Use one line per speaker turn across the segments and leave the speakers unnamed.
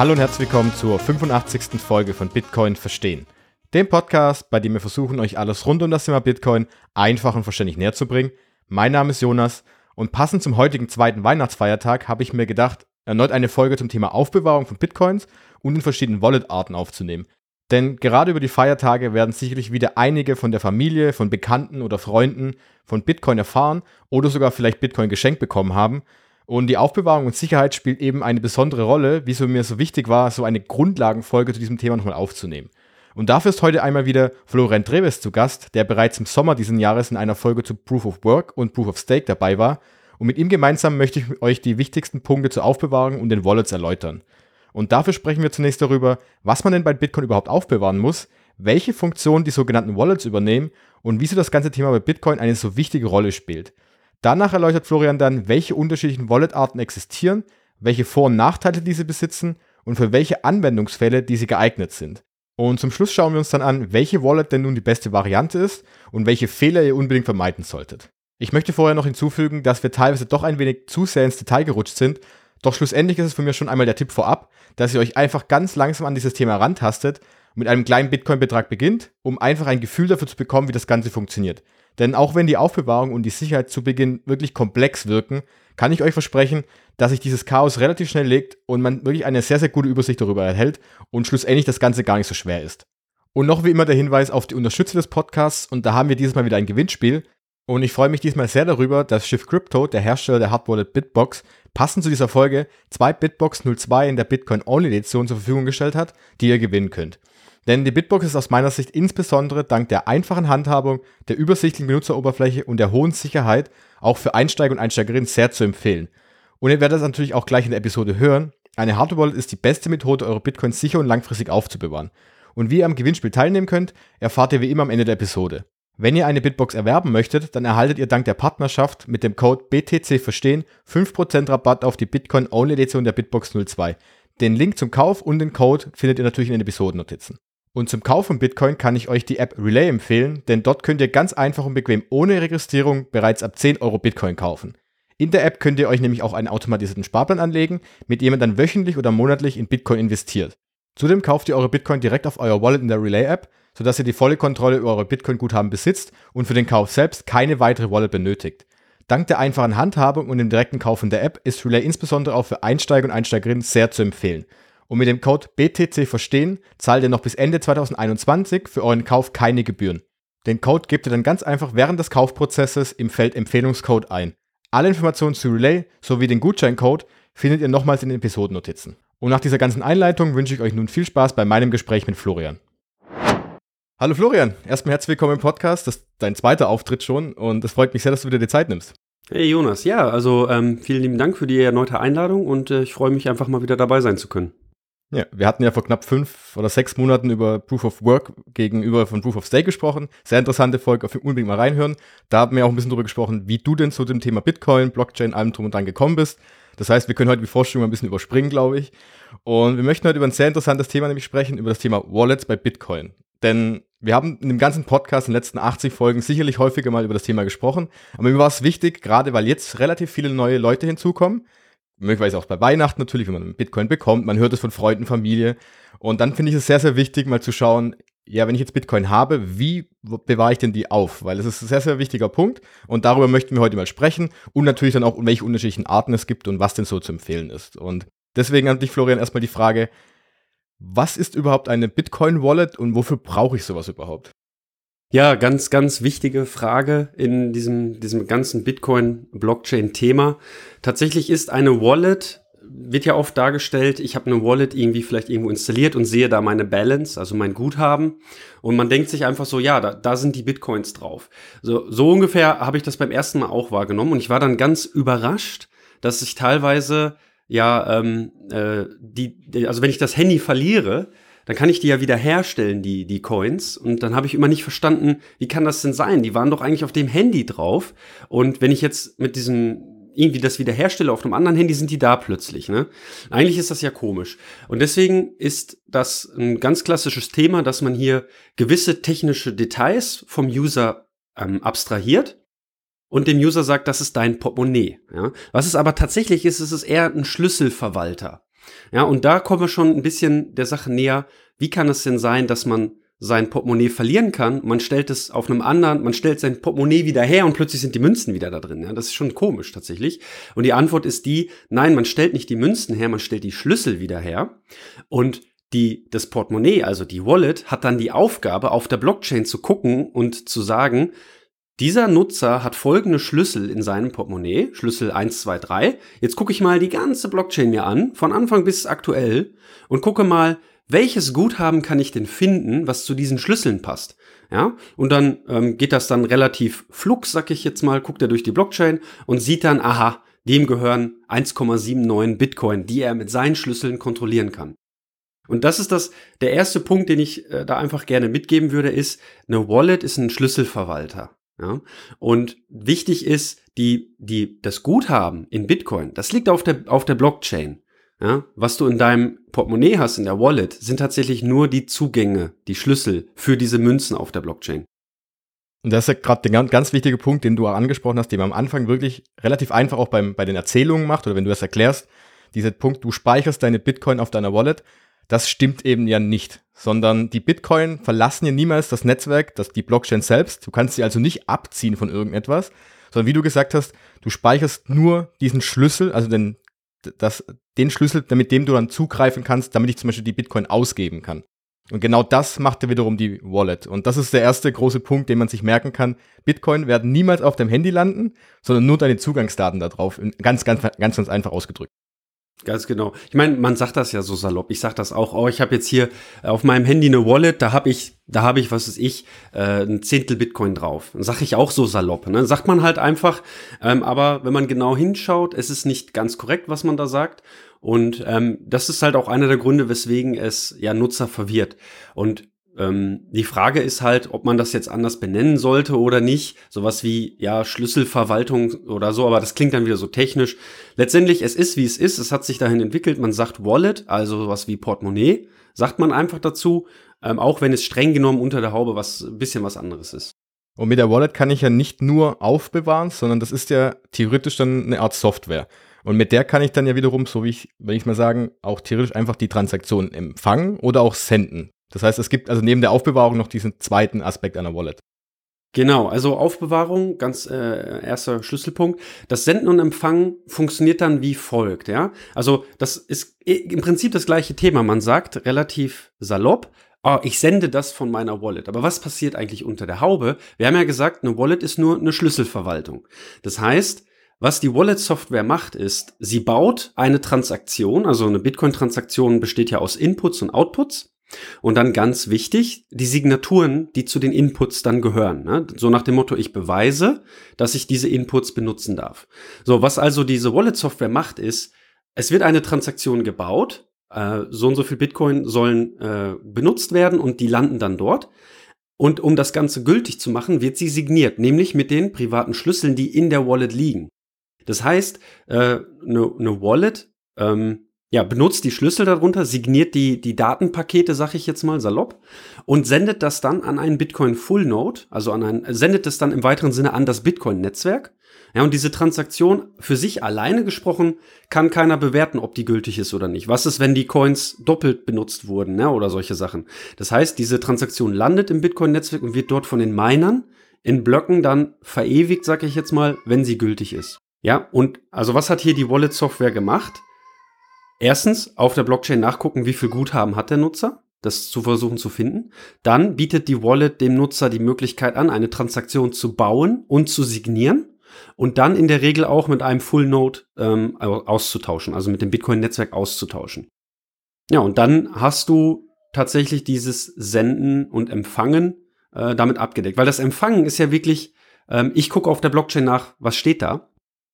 Hallo und herzlich willkommen zur 85. Folge von Bitcoin Verstehen. Dem Podcast, bei dem wir versuchen, euch alles rund um das Thema Bitcoin einfach und verständlich näher zu bringen. Mein Name ist Jonas und passend zum heutigen zweiten Weihnachtsfeiertag habe ich mir gedacht, erneut eine Folge zum Thema Aufbewahrung von Bitcoins und in verschiedenen Wallet-Arten aufzunehmen. Denn gerade über die Feiertage werden sicherlich wieder einige von der Familie, von Bekannten oder Freunden von Bitcoin erfahren oder sogar vielleicht Bitcoin geschenkt bekommen haben und die Aufbewahrung und Sicherheit spielt eben eine besondere Rolle, wieso mir so wichtig war, so eine Grundlagenfolge zu diesem Thema nochmal aufzunehmen. Und dafür ist heute einmal wieder Florian Treves zu Gast, der bereits im Sommer diesen Jahres in einer Folge zu Proof of Work und Proof of Stake dabei war. Und mit ihm gemeinsam möchte ich euch die wichtigsten Punkte zur Aufbewahrung und den Wallets erläutern. Und dafür sprechen wir zunächst darüber, was man denn bei Bitcoin überhaupt aufbewahren muss, welche Funktionen die sogenannten Wallets übernehmen und wieso das ganze Thema bei Bitcoin eine so wichtige Rolle spielt. Danach erläutert Florian dann, welche unterschiedlichen Wallet-Arten existieren, welche Vor- und Nachteile diese besitzen und für welche Anwendungsfälle diese geeignet sind. Und zum Schluss schauen wir uns dann an, welche Wallet denn nun die beste Variante ist und welche Fehler ihr unbedingt vermeiden solltet. Ich möchte vorher noch hinzufügen, dass wir teilweise doch ein wenig zu sehr ins Detail gerutscht sind, doch schlussendlich ist es für mich schon einmal der Tipp vorab, dass ihr euch einfach ganz langsam an dieses Thema rantastet und mit einem kleinen Bitcoin-Betrag beginnt, um einfach ein Gefühl dafür zu bekommen, wie das Ganze funktioniert. Denn auch wenn die Aufbewahrung und die Sicherheit zu Beginn wirklich komplex wirken, kann ich euch versprechen, dass sich dieses Chaos relativ schnell legt und man wirklich eine sehr, sehr gute Übersicht darüber erhält und schlussendlich das Ganze gar nicht so schwer ist. Und noch wie immer der Hinweis auf die Unterstützer des Podcasts und da haben wir dieses Mal wieder ein Gewinnspiel. Und ich freue mich diesmal sehr darüber, dass Shift Crypto, der Hersteller der Hardwallet Bitbox, passend zu dieser Folge zwei Bitbox 02 in der Bitcoin Only Edition zur Verfügung gestellt hat, die ihr gewinnen könnt. Denn die Bitbox ist aus meiner Sicht insbesondere dank der einfachen Handhabung, der übersichtlichen Benutzeroberfläche und der hohen Sicherheit auch für Einsteiger und Einsteigerinnen sehr zu empfehlen. Und ihr werdet das natürlich auch gleich in der Episode hören. Eine Hardware Wallet ist die beste Methode, eure Bitcoins sicher und langfristig aufzubewahren. Und wie ihr am Gewinnspiel teilnehmen könnt, erfahrt ihr wie immer am Ende der Episode. Wenn ihr eine Bitbox erwerben möchtet, dann erhaltet ihr dank der Partnerschaft mit dem Code BTC Verstehen 5% Rabatt auf die Bitcoin Only Edition der Bitbox 02. Den Link zum Kauf und den Code findet ihr natürlich in den Episodennotizen. Und zum Kauf von Bitcoin kann ich euch die App Relay empfehlen, denn dort könnt ihr ganz einfach und bequem ohne Registrierung bereits ab 10 Euro Bitcoin kaufen. In der App könnt ihr euch nämlich auch einen automatisierten Sparplan anlegen, mit dem ihr dann wöchentlich oder monatlich in Bitcoin investiert. Zudem kauft ihr eure Bitcoin direkt auf euer Wallet in der Relay-App, sodass ihr die volle Kontrolle über eure Bitcoin-Guthaben besitzt und für den Kauf selbst keine weitere Wallet benötigt. Dank der einfachen Handhabung und dem direkten Kauf in der App ist Relay insbesondere auch für Einsteiger und Einsteigerinnen sehr zu empfehlen. Und mit dem Code BTC verstehen zahlt ihr noch bis Ende 2021 für euren Kauf keine Gebühren. Den Code gebt ihr dann ganz einfach während des Kaufprozesses im Feld Empfehlungscode ein. Alle Informationen zu Relay sowie den Gutscheincode findet ihr nochmals in den Episodennotizen. Und nach dieser ganzen Einleitung wünsche ich euch nun viel Spaß bei meinem Gespräch mit Florian. Hallo Florian, erstmal herzlich willkommen im Podcast. Das ist dein zweiter Auftritt schon und es freut mich sehr, dass du wieder die Zeit nimmst.
Hey Jonas, ja, also ähm, vielen lieben Dank für die erneute Einladung und äh, ich freue mich einfach mal wieder dabei sein zu können.
Ja, wir hatten ja vor knapp fünf oder sechs Monaten über Proof of Work gegenüber von Proof of Stake gesprochen. Sehr interessante Folge, auf unbedingt mal reinhören. Da haben wir auch ein bisschen drüber gesprochen, wie du denn zu dem Thema Bitcoin, Blockchain, allem drum und dran gekommen bist. Das heißt, wir können heute die Vorstellung ein bisschen überspringen, glaube ich. Und wir möchten heute über ein sehr interessantes Thema nämlich sprechen, über das Thema Wallets bei Bitcoin. Denn wir haben in dem ganzen Podcast in den letzten 80 Folgen sicherlich häufiger mal über das Thema gesprochen. Aber mir war es wichtig, gerade weil jetzt relativ viele neue Leute hinzukommen, möglicherweise auch bei Weihnachten natürlich, wenn man Bitcoin bekommt, man hört es von Freunden, Familie. Und dann finde ich es sehr, sehr wichtig, mal zu schauen, ja, wenn ich jetzt Bitcoin habe, wie bewahre ich denn die auf? Weil es ist ein sehr, sehr wichtiger Punkt und darüber möchten wir heute mal sprechen und natürlich dann auch, welche unterschiedlichen Arten es gibt und was denn so zu empfehlen ist. Und deswegen an dich, Florian, erstmal die Frage, was ist überhaupt eine Bitcoin-Wallet und wofür brauche ich sowas überhaupt?
Ja, ganz, ganz wichtige Frage in diesem, diesem ganzen Bitcoin-Blockchain-Thema. Tatsächlich ist eine Wallet, wird ja oft dargestellt, ich habe eine Wallet irgendwie vielleicht irgendwo installiert und sehe da meine Balance, also mein Guthaben. Und man denkt sich einfach so, ja, da, da sind die Bitcoins drauf. So, so ungefähr habe ich das beim ersten Mal auch wahrgenommen. Und ich war dann ganz überrascht, dass ich teilweise, ja, ähm, äh, die, also wenn ich das Handy verliere, dann kann ich die ja wieder herstellen, die, die Coins. Und dann habe ich immer nicht verstanden, wie kann das denn sein? Die waren doch eigentlich auf dem Handy drauf. Und wenn ich jetzt mit diesem irgendwie das wiederherstelle auf einem anderen Handy, sind die da plötzlich. Ne? Eigentlich ist das ja komisch. Und deswegen ist das ein ganz klassisches Thema, dass man hier gewisse technische Details vom User ähm, abstrahiert und dem User sagt, das ist dein Portemonnaie. Ja? Was es aber tatsächlich ist, ist es eher ein Schlüsselverwalter. Ja, und da kommen wir schon ein bisschen der Sache näher. Wie kann es denn sein, dass man sein Portemonnaie verlieren kann. Man stellt es auf einem anderen, man stellt sein Portemonnaie wieder her und plötzlich sind die Münzen wieder da drin. Ja, das ist schon komisch tatsächlich. Und die Antwort ist die, nein, man stellt nicht die Münzen her, man stellt die Schlüssel wieder her. Und die, das Portemonnaie, also die Wallet, hat dann die Aufgabe, auf der Blockchain zu gucken und zu sagen, dieser Nutzer hat folgende Schlüssel in seinem Portemonnaie, Schlüssel 1, 2, 3. Jetzt gucke ich mal die ganze Blockchain mir an, von Anfang bis aktuell, und gucke mal, welches Guthaben kann ich denn finden, was zu diesen Schlüsseln passt? Ja, und dann ähm, geht das dann relativ flux, sag ich jetzt mal, guckt er durch die Blockchain und sieht dann, aha, dem gehören 1,79 Bitcoin, die er mit seinen Schlüsseln kontrollieren kann. Und das ist das, der erste Punkt, den ich äh, da einfach gerne mitgeben würde, ist, eine Wallet ist ein Schlüsselverwalter. Ja? Und wichtig ist, die, die, das Guthaben in Bitcoin, das liegt auf der, auf der Blockchain. Ja, was du in deinem Portemonnaie hast, in der Wallet, sind tatsächlich nur die Zugänge, die Schlüssel für diese Münzen auf der Blockchain.
Und das ist ja gerade der ganz, ganz wichtige Punkt, den du angesprochen hast, den man am Anfang wirklich relativ einfach auch beim, bei den Erzählungen macht oder wenn du das erklärst. Dieser Punkt, du speicherst deine Bitcoin auf deiner Wallet, das stimmt eben ja nicht, sondern die Bitcoin verlassen ja niemals das Netzwerk, das die Blockchain selbst. Du kannst sie also nicht abziehen von irgendetwas, sondern wie du gesagt hast, du speicherst nur diesen Schlüssel, also den, das, den Schlüssel, mit dem du dann zugreifen kannst, damit ich zum Beispiel die Bitcoin ausgeben kann. Und genau das macht ja wiederum die Wallet. Und das ist der erste große Punkt, den man sich merken kann. Bitcoin werden niemals auf dem Handy landen, sondern nur deine Zugangsdaten da drauf. Ganz, ganz, ganz, ganz einfach ausgedrückt.
Ganz genau. Ich meine, man sagt das ja so salopp. Ich sag das auch. Oh, ich habe jetzt hier auf meinem Handy eine Wallet, da habe ich, da habe ich, was ist ich, äh, ein Zehntel Bitcoin drauf. Sag ich auch so salopp. Ne? Sagt man halt einfach. Ähm, aber wenn man genau hinschaut, es ist nicht ganz korrekt, was man da sagt. Und ähm, das ist halt auch einer der Gründe, weswegen es ja Nutzer verwirrt. Und ähm, die Frage ist halt, ob man das jetzt anders benennen sollte oder nicht. Sowas wie, ja, Schlüsselverwaltung oder so, aber das klingt dann wieder so technisch. Letztendlich, es ist, wie es ist. Es hat sich dahin entwickelt. Man sagt Wallet, also sowas wie Portemonnaie, sagt man einfach dazu. Ähm, auch wenn es streng genommen unter der Haube was, ein bisschen was anderes ist.
Und mit der Wallet kann ich ja nicht nur aufbewahren, sondern das ist ja theoretisch dann eine Art Software. Und mit der kann ich dann ja wiederum, so wie ich, wenn ich mal sagen, auch theoretisch einfach die Transaktion empfangen oder auch senden. Das heißt, es gibt also neben der Aufbewahrung noch diesen zweiten Aspekt einer Wallet.
Genau, also Aufbewahrung, ganz äh, erster Schlüsselpunkt. Das Senden und Empfangen funktioniert dann wie folgt, ja. Also das ist im Prinzip das gleiche Thema. Man sagt relativ salopp, oh, ich sende das von meiner Wallet. Aber was passiert eigentlich unter der Haube? Wir haben ja gesagt, eine Wallet ist nur eine Schlüsselverwaltung. Das heißt, was die Wallet-Software macht, ist, sie baut eine Transaktion, also eine Bitcoin-Transaktion besteht ja aus Inputs und Outputs. Und dann ganz wichtig, die Signaturen, die zu den Inputs dann gehören. Ne? So nach dem Motto, ich beweise, dass ich diese Inputs benutzen darf. So, was also diese Wallet-Software macht, ist, es wird eine Transaktion gebaut, äh, so und so viel Bitcoin sollen äh, benutzt werden und die landen dann dort. Und um das Ganze gültig zu machen, wird sie signiert, nämlich mit den privaten Schlüsseln, die in der Wallet liegen. Das heißt, eine äh, ne, ne Wallet ähm, ja, benutzt die Schlüssel darunter, signiert die, die Datenpakete, sag ich jetzt mal salopp, und sendet das dann an einen Bitcoin Full Node, also an ein, sendet es dann im weiteren Sinne an das Bitcoin-Netzwerk. Ja, und diese Transaktion für sich alleine gesprochen kann keiner bewerten, ob die gültig ist oder nicht. Was ist, wenn die Coins doppelt benutzt wurden, ne, oder solche Sachen? Das heißt, diese Transaktion landet im Bitcoin-Netzwerk und wird dort von den Minern in Blöcken dann verewigt, sag ich jetzt mal, wenn sie gültig ist. Ja, und also was hat hier die Wallet-Software gemacht? Erstens auf der Blockchain nachgucken, wie viel Guthaben hat der Nutzer, das zu versuchen zu finden. Dann bietet die Wallet dem Nutzer die Möglichkeit an, eine Transaktion zu bauen und zu signieren und dann in der Regel auch mit einem Full Node ähm, auszutauschen, also mit dem Bitcoin-Netzwerk auszutauschen. Ja, und dann hast du tatsächlich dieses Senden und Empfangen äh, damit abgedeckt, weil das Empfangen ist ja wirklich, ähm, ich gucke auf der Blockchain nach, was steht da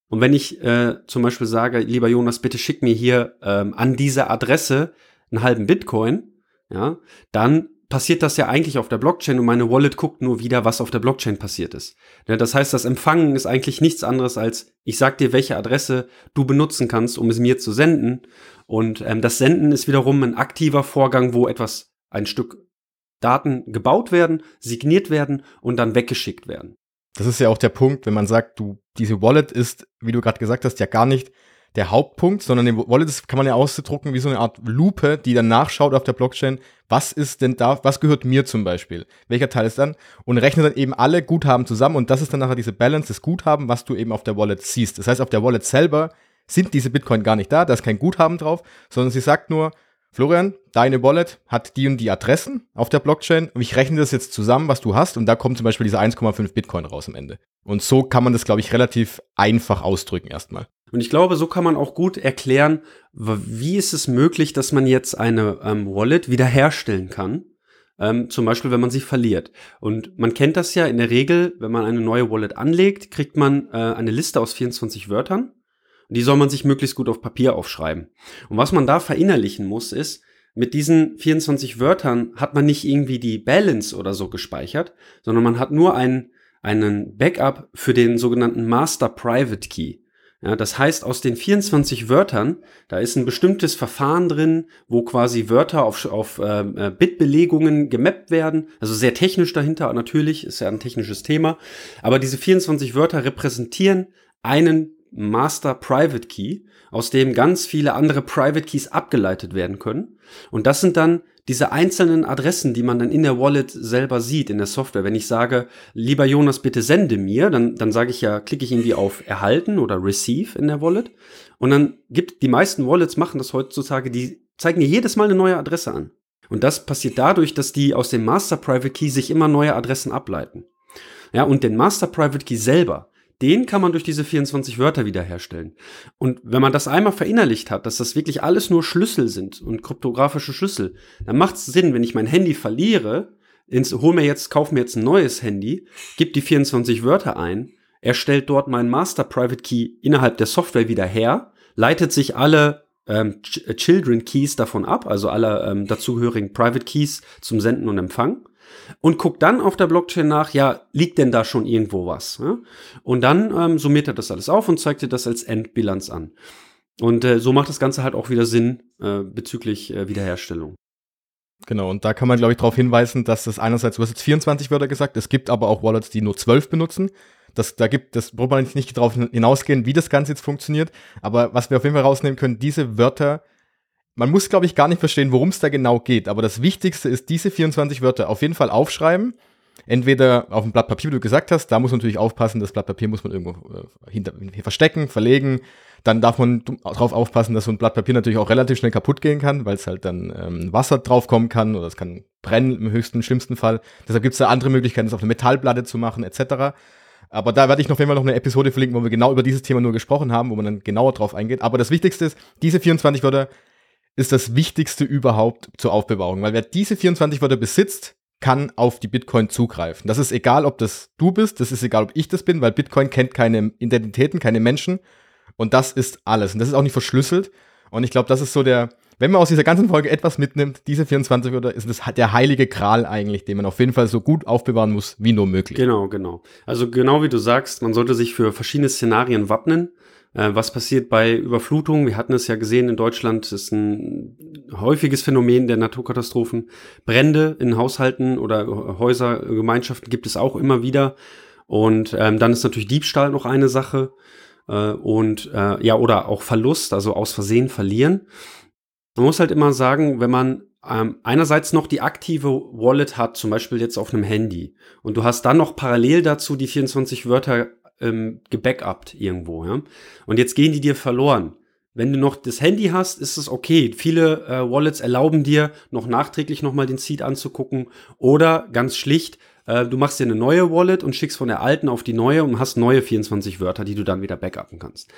und wenn ich äh, zum Beispiel sage, lieber Jonas, bitte schick mir hier ähm, an diese Adresse einen halben Bitcoin, ja, dann passiert das ja eigentlich auf der Blockchain und meine Wallet guckt nur wieder, was auf der Blockchain passiert ist. Ja, das heißt, das Empfangen ist eigentlich nichts anderes als, ich sag dir, welche Adresse du benutzen kannst, um es mir zu senden. Und ähm, das Senden ist wiederum ein aktiver Vorgang, wo etwas, ein Stück Daten gebaut werden, signiert werden und dann weggeschickt werden.
Das ist ja auch der Punkt, wenn man sagt, du, diese Wallet ist, wie du gerade gesagt hast, ja gar nicht der Hauptpunkt, sondern den Wallet das kann man ja ausdrucken wie so eine Art Lupe, die dann nachschaut auf der Blockchain, was ist denn da, was gehört mir zum Beispiel, welcher Teil ist dann und rechnet dann eben alle Guthaben zusammen und das ist dann nachher diese Balance des Guthaben, was du eben auf der Wallet siehst. Das heißt, auf der Wallet selber sind diese Bitcoin gar nicht da, da ist kein Guthaben drauf, sondern sie sagt nur, Florian, deine Wallet hat die und die Adressen auf der Blockchain und ich rechne das jetzt zusammen, was du hast und da kommt zum Beispiel diese 1,5 Bitcoin raus am Ende. Und so kann man das, glaube ich, relativ einfach ausdrücken erstmal.
Und ich glaube, so kann man auch gut erklären, wie ist es möglich, dass man jetzt eine ähm, Wallet wiederherstellen kann. Ähm, zum Beispiel, wenn man sie verliert. Und man kennt das ja in der Regel, wenn man eine neue Wallet anlegt, kriegt man äh, eine Liste aus 24 Wörtern. Die soll man sich möglichst gut auf Papier aufschreiben. Und was man da verinnerlichen muss, ist, mit diesen 24 Wörtern hat man nicht irgendwie die Balance oder so gespeichert, sondern man hat nur ein, einen Backup für den sogenannten Master Private Key. Ja, das heißt, aus den 24 Wörtern, da ist ein bestimmtes Verfahren drin, wo quasi Wörter auf, auf ähm, äh, Bitbelegungen gemappt werden. Also sehr technisch dahinter natürlich, ist ja ein technisches Thema. Aber diese 24 Wörter repräsentieren einen Master Private Key, aus dem ganz viele andere Private Keys abgeleitet werden können. Und das sind dann diese einzelnen Adressen, die man dann in der Wallet selber sieht, in der Software. Wenn ich sage, lieber Jonas, bitte sende mir, dann, dann sage ich ja, klicke ich irgendwie auf Erhalten oder Receive in der Wallet. Und dann gibt, die meisten Wallets machen das heutzutage, die zeigen dir jedes Mal eine neue Adresse an. Und das passiert dadurch, dass die aus dem Master Private Key sich immer neue Adressen ableiten. Ja, und den Master Private Key selber, den kann man durch diese 24 Wörter wiederherstellen. Und wenn man das einmal verinnerlicht hat, dass das wirklich alles nur Schlüssel sind und kryptografische Schlüssel, dann macht es Sinn, wenn ich mein Handy verliere, ins, hol mir jetzt, kauf mir jetzt ein neues Handy, gib die 24 Wörter ein, erstellt dort meinen Master Private Key innerhalb der Software wieder her, leitet sich alle ähm, Children Keys davon ab, also alle ähm, dazugehörigen Private Keys zum Senden und Empfang und guckt dann auf der Blockchain nach, ja, liegt denn da schon irgendwo was? Ja? Und dann ähm, summiert er das alles auf und zeigt dir das als Endbilanz an. Und äh, so macht das Ganze halt auch wieder Sinn äh, bezüglich äh, Wiederherstellung.
Genau, und da kann man, glaube ich, darauf hinweisen, dass das einerseits, du hast jetzt 24 Wörter gesagt, es gibt aber auch Wallets, die nur 12 benutzen. Das, da gibt, das braucht man nicht darauf hinausgehen, wie das Ganze jetzt funktioniert. Aber was wir auf jeden Fall rausnehmen können, diese Wörter man muss, glaube ich, gar nicht verstehen, worum es da genau geht. Aber das Wichtigste ist, diese 24 Wörter auf jeden Fall aufschreiben. Entweder auf dem Blatt Papier, wie du gesagt hast, da muss man natürlich aufpassen, das Blatt Papier muss man irgendwo äh, hinter, verstecken, verlegen. Dann darf man darauf aufpassen, dass so ein Blatt Papier natürlich auch relativ schnell kaputt gehen kann, weil es halt dann ähm, Wasser draufkommen kann oder es kann brennen im höchsten, schlimmsten Fall. Deshalb gibt es da andere Möglichkeiten, das auf eine Metallplatte zu machen, etc. Aber da werde ich noch einmal noch eine Episode verlinken, wo wir genau über dieses Thema nur gesprochen haben, wo man dann genauer drauf eingeht. Aber das Wichtigste ist, diese 24 Wörter ist das Wichtigste überhaupt zur Aufbewahrung. Weil wer diese 24 Wörter besitzt, kann auf die Bitcoin zugreifen. Das ist egal, ob das du bist, das ist egal, ob ich das bin, weil Bitcoin kennt keine Identitäten, keine Menschen. Und das ist alles. Und das ist auch nicht verschlüsselt. Und ich glaube, das ist so der, wenn man aus dieser ganzen Folge etwas mitnimmt, diese 24 Wörter ist das der heilige Kral eigentlich, den man auf jeden Fall so gut aufbewahren muss, wie nur möglich.
Genau, genau. Also genau wie du sagst, man sollte sich für verschiedene Szenarien wappnen. Äh, was passiert bei Überflutungen? Wir hatten es ja gesehen in Deutschland, ist ein häufiges Phänomen der Naturkatastrophen. Brände in Haushalten oder Häusergemeinschaften gibt es auch immer wieder. Und ähm, dann ist natürlich Diebstahl noch eine Sache. Äh, und äh, ja, oder auch Verlust, also aus Versehen verlieren. Man muss halt immer sagen, wenn man ähm, einerseits noch die aktive Wallet hat, zum Beispiel jetzt auf einem Handy, und du hast dann noch parallel dazu die 24 Wörter ähm, gebackupt irgendwo, ja. Und jetzt gehen die dir verloren. Wenn du noch das Handy hast, ist es okay. Viele äh, Wallets erlauben dir, noch nachträglich nochmal den Seed anzugucken. Oder ganz schlicht, äh, du machst dir eine neue Wallet und schickst von der alten auf die neue und hast neue 24 Wörter, die du dann wieder backuppen kannst.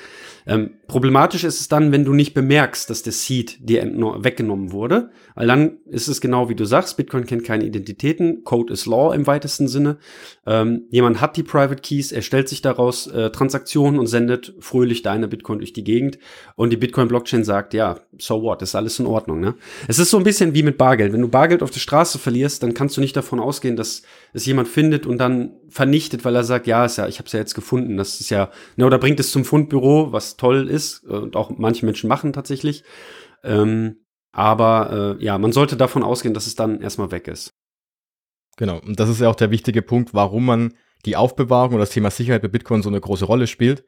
Ähm, problematisch ist es dann, wenn du nicht bemerkst, dass der Seed dir weggenommen wurde, weil dann ist es genau wie du sagst, Bitcoin kennt keine Identitäten, Code is Law im weitesten Sinne. Ähm, jemand hat die Private Keys, erstellt sich daraus äh, Transaktionen und sendet fröhlich deine Bitcoin durch die Gegend und die Bitcoin-Blockchain sagt, ja, so what, ist alles in Ordnung. Ne? Es ist so ein bisschen wie mit Bargeld. Wenn du Bargeld auf der Straße verlierst, dann kannst du nicht davon ausgehen, dass es jemand findet und dann vernichtet, weil er sagt, ja, ist ja, ich habe es ja jetzt gefunden. Das ist ja, ne, oder bringt es zum Fundbüro, was toll ist und auch manche Menschen machen tatsächlich. Ähm, aber äh, ja, man sollte davon ausgehen, dass es dann erstmal weg ist.
Genau, und das ist ja auch der wichtige Punkt, warum man die Aufbewahrung oder das Thema Sicherheit bei Bitcoin so eine große Rolle spielt.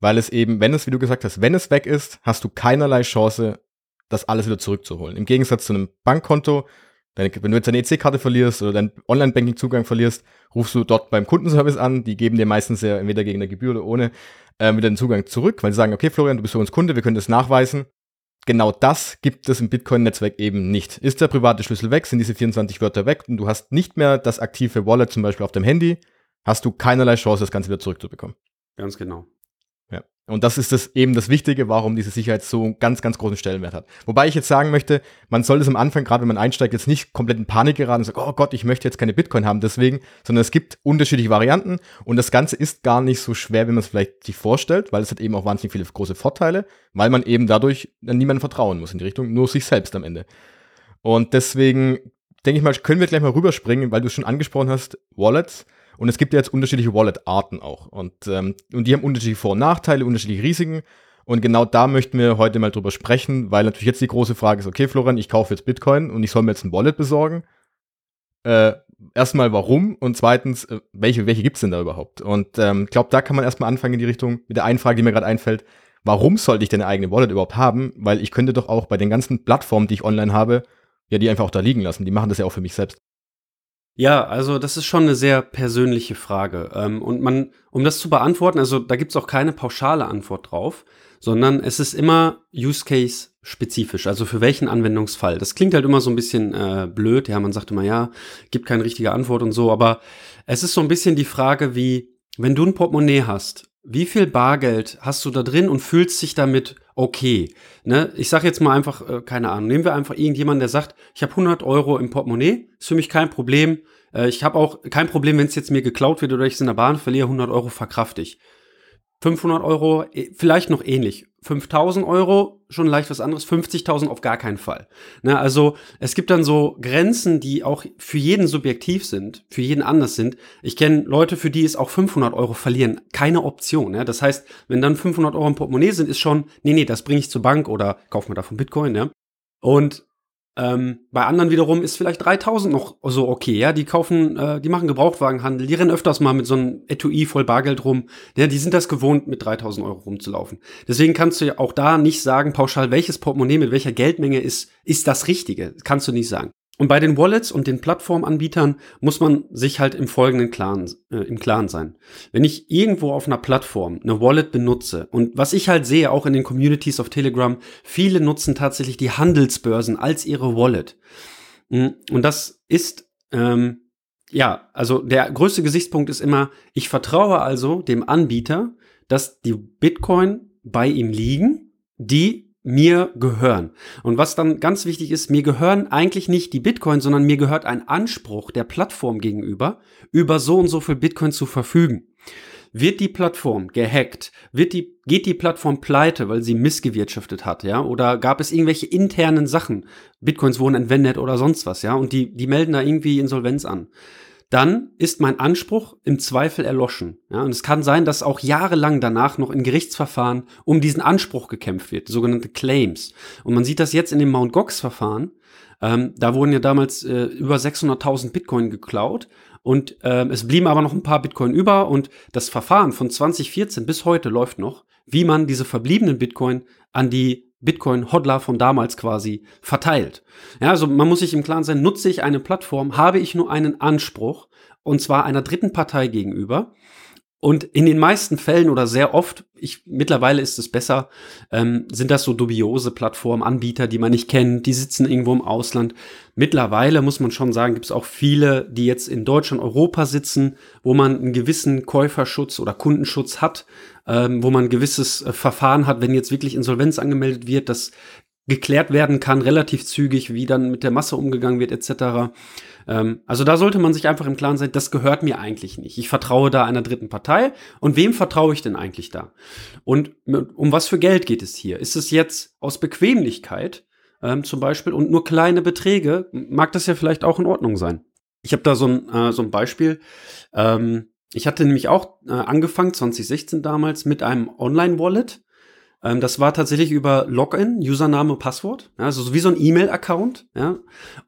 weil es eben, wenn es, wie du gesagt hast, wenn es weg ist, hast du keinerlei Chance, das alles wieder zurückzuholen. Im Gegensatz zu einem Bankkonto, wenn du jetzt deine EC-Karte verlierst oder deinen Online-Banking-Zugang verlierst, rufst du dort beim Kundenservice an. Die geben dir meistens ja entweder gegen eine Gebühr oder ohne äh, wieder den Zugang zurück, weil sie sagen, okay, Florian, du bist für uns Kunde, wir können das nachweisen. Genau das gibt es im Bitcoin-Netzwerk eben nicht. Ist der private Schlüssel weg, sind diese 24 Wörter weg und du hast nicht mehr das aktive Wallet zum Beispiel auf dem Handy, hast du keinerlei Chance, das Ganze wieder zurückzubekommen.
Ganz genau.
Und das ist das eben das Wichtige, warum diese Sicherheit so einen ganz, ganz großen Stellenwert hat. Wobei ich jetzt sagen möchte, man soll es am Anfang, gerade wenn man einsteigt, jetzt nicht komplett in Panik geraten und sagen, oh Gott, ich möchte jetzt keine Bitcoin haben, deswegen, sondern es gibt unterschiedliche Varianten und das Ganze ist gar nicht so schwer, wie man es vielleicht sich vorstellt, weil es hat eben auch wahnsinnig viele große Vorteile, weil man eben dadurch niemandem vertrauen muss in die Richtung, nur sich selbst am Ende. Und deswegen denke ich mal, können wir gleich mal rüberspringen, weil du es schon angesprochen hast, Wallets. Und es gibt ja jetzt unterschiedliche Wallet-Arten auch. Und, ähm, und die haben unterschiedliche Vor- und Nachteile, unterschiedliche Risiken. Und genau da möchten wir heute mal drüber sprechen, weil natürlich jetzt die große Frage ist, okay, Florian, ich kaufe jetzt Bitcoin und ich soll mir jetzt ein Wallet besorgen. Äh, erstmal warum und zweitens, äh, welche, welche gibt es denn da überhaupt? Und ich ähm, glaube, da kann man erstmal anfangen in die Richtung mit der einen Frage, die mir gerade einfällt. Warum sollte ich denn eine eigene Wallet überhaupt haben? Weil ich könnte doch auch bei den ganzen Plattformen, die ich online habe, ja, die einfach auch da liegen lassen. Die machen das ja auch für mich selbst.
Ja, also das ist schon eine sehr persönliche Frage. Ähm, und man, um das zu beantworten, also da gibt's auch keine pauschale Antwort drauf, sondern es ist immer Use Case spezifisch, also für welchen Anwendungsfall. Das klingt halt immer so ein bisschen äh, blöd, ja, man sagt immer, ja, gibt keine richtige Antwort und so, aber es ist so ein bisschen die Frage wie, wenn du ein Portemonnaie hast, wie viel Bargeld hast du da drin und fühlst dich damit okay? Ne? Ich sage jetzt mal einfach, äh, keine Ahnung, nehmen wir einfach irgendjemanden, der sagt, ich habe 100 Euro im Portemonnaie, ist für mich kein Problem. Äh, ich habe auch kein Problem, wenn es jetzt mir geklaut wird oder ich es in der Bahn verliere, 100 Euro verkraft ich. 500 Euro, äh, vielleicht noch ähnlich. 5000 Euro, schon leicht was anderes. 50.000 auf gar keinen Fall. Ne, also es gibt dann so Grenzen, die auch für jeden subjektiv sind, für jeden anders sind. Ich kenne Leute, für die es auch 500 Euro verlieren keine Option. Ne? Das heißt, wenn dann 500 Euro im Portemonnaie sind, ist schon, nee, nee, das bringe ich zur Bank oder kauf mir davon Bitcoin. Ja? Und ähm, bei anderen wiederum ist vielleicht 3000 noch so okay, ja, die kaufen, äh, die machen Gebrauchtwagenhandel, die rennen öfters mal mit so einem Etui voll Bargeld rum, ja, die sind das gewohnt, mit 3000 Euro rumzulaufen. Deswegen kannst du ja auch da nicht sagen, pauschal, welches Portemonnaie mit welcher Geldmenge ist, ist das Richtige, kannst du nicht sagen. Und bei den Wallets und den Plattformanbietern muss man sich halt im folgenden Klaren, äh, im Klaren sein. Wenn ich irgendwo auf einer Plattform eine Wallet benutze und was ich halt sehe, auch in den Communities auf Telegram, viele nutzen tatsächlich die Handelsbörsen als ihre Wallet. Mm, und das ist, ähm, ja, also der größte Gesichtspunkt ist immer, ich vertraue also dem Anbieter, dass die Bitcoin bei ihm liegen, die mir gehören. Und was dann ganz wichtig ist, mir gehören eigentlich nicht die Bitcoin, sondern mir gehört ein Anspruch der Plattform gegenüber, über so und so viel Bitcoin zu verfügen. Wird die Plattform gehackt? Wird die, geht die Plattform pleite, weil sie missgewirtschaftet hat, ja? Oder gab es irgendwelche internen Sachen? Bitcoins wurden entwendet oder sonst was, ja? Und die, die melden da irgendwie Insolvenz an dann ist mein Anspruch im Zweifel erloschen. Ja, und es kann sein, dass auch jahrelang danach noch in Gerichtsverfahren um diesen Anspruch gekämpft wird, sogenannte Claims. Und man sieht das jetzt in dem Mount Gox-Verfahren. Ähm, da wurden ja damals äh, über 600.000 Bitcoin geklaut und ähm, es blieben aber noch ein paar Bitcoin über und das Verfahren von 2014 bis heute läuft noch, wie man diese verbliebenen Bitcoin an die Bitcoin-Hodler von damals quasi verteilt. Ja, also man muss sich im Klaren sein, nutze ich eine Plattform, habe ich nur einen Anspruch, und zwar einer dritten Partei gegenüber. Und in den meisten Fällen oder sehr oft, ich, mittlerweile ist es besser, ähm, sind das so dubiose Plattformen, Anbieter, die man nicht kennt, die sitzen irgendwo im Ausland. Mittlerweile muss man schon sagen, gibt es auch viele, die jetzt in Deutschland, Europa sitzen, wo man einen gewissen Käuferschutz oder Kundenschutz hat, ähm, wo man ein gewisses äh, Verfahren hat, wenn jetzt wirklich Insolvenz angemeldet wird, das geklärt werden kann, relativ zügig, wie dann mit der Masse umgegangen wird, etc. Ähm, also da sollte man sich einfach im Klaren sein, das gehört mir eigentlich nicht. Ich vertraue da einer dritten Partei. Und wem vertraue ich denn eigentlich da? Und um was für Geld geht es hier? Ist es jetzt aus Bequemlichkeit ähm, zum Beispiel und nur kleine Beträge? Mag das ja vielleicht auch in Ordnung sein. Ich habe da so ein, äh, so ein Beispiel. Ähm, ich hatte nämlich auch äh, angefangen, 2016 damals, mit einem Online-Wallet Ähm, das war tatsächlich über Login, Username, Passwort, ja, also so wie so ein E-Mail-Account, ja.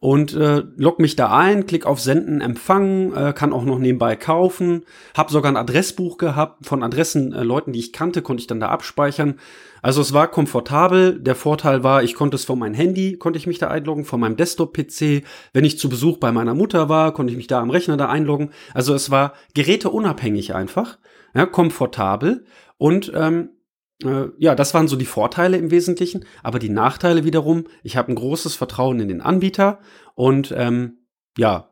Und äh, log mich da ein, klick auf Senden, Empfangen, äh, kann auch noch nebenbei kaufen, hab sogar ein Adressbuch gehabt von Adressen, äh, Leuten, die ich kannte, konnte ich dann da abspeichern. Also es war komfortabel. Der Vorteil war, ich konnte es von meinem Handy, konnte ich mich da einloggen, von meinem Desktop-PC. Wenn ich zu Besuch bei meiner Mutter war, konnte ich mich da am Rechner da einloggen. Also es war geräteunabhängig einfach, ja, komfortabel und ähm, äh, ja, das waren so die Vorteile im Wesentlichen. Aber die Nachteile wiederum, ich habe ein großes Vertrauen in den Anbieter und ähm, ja,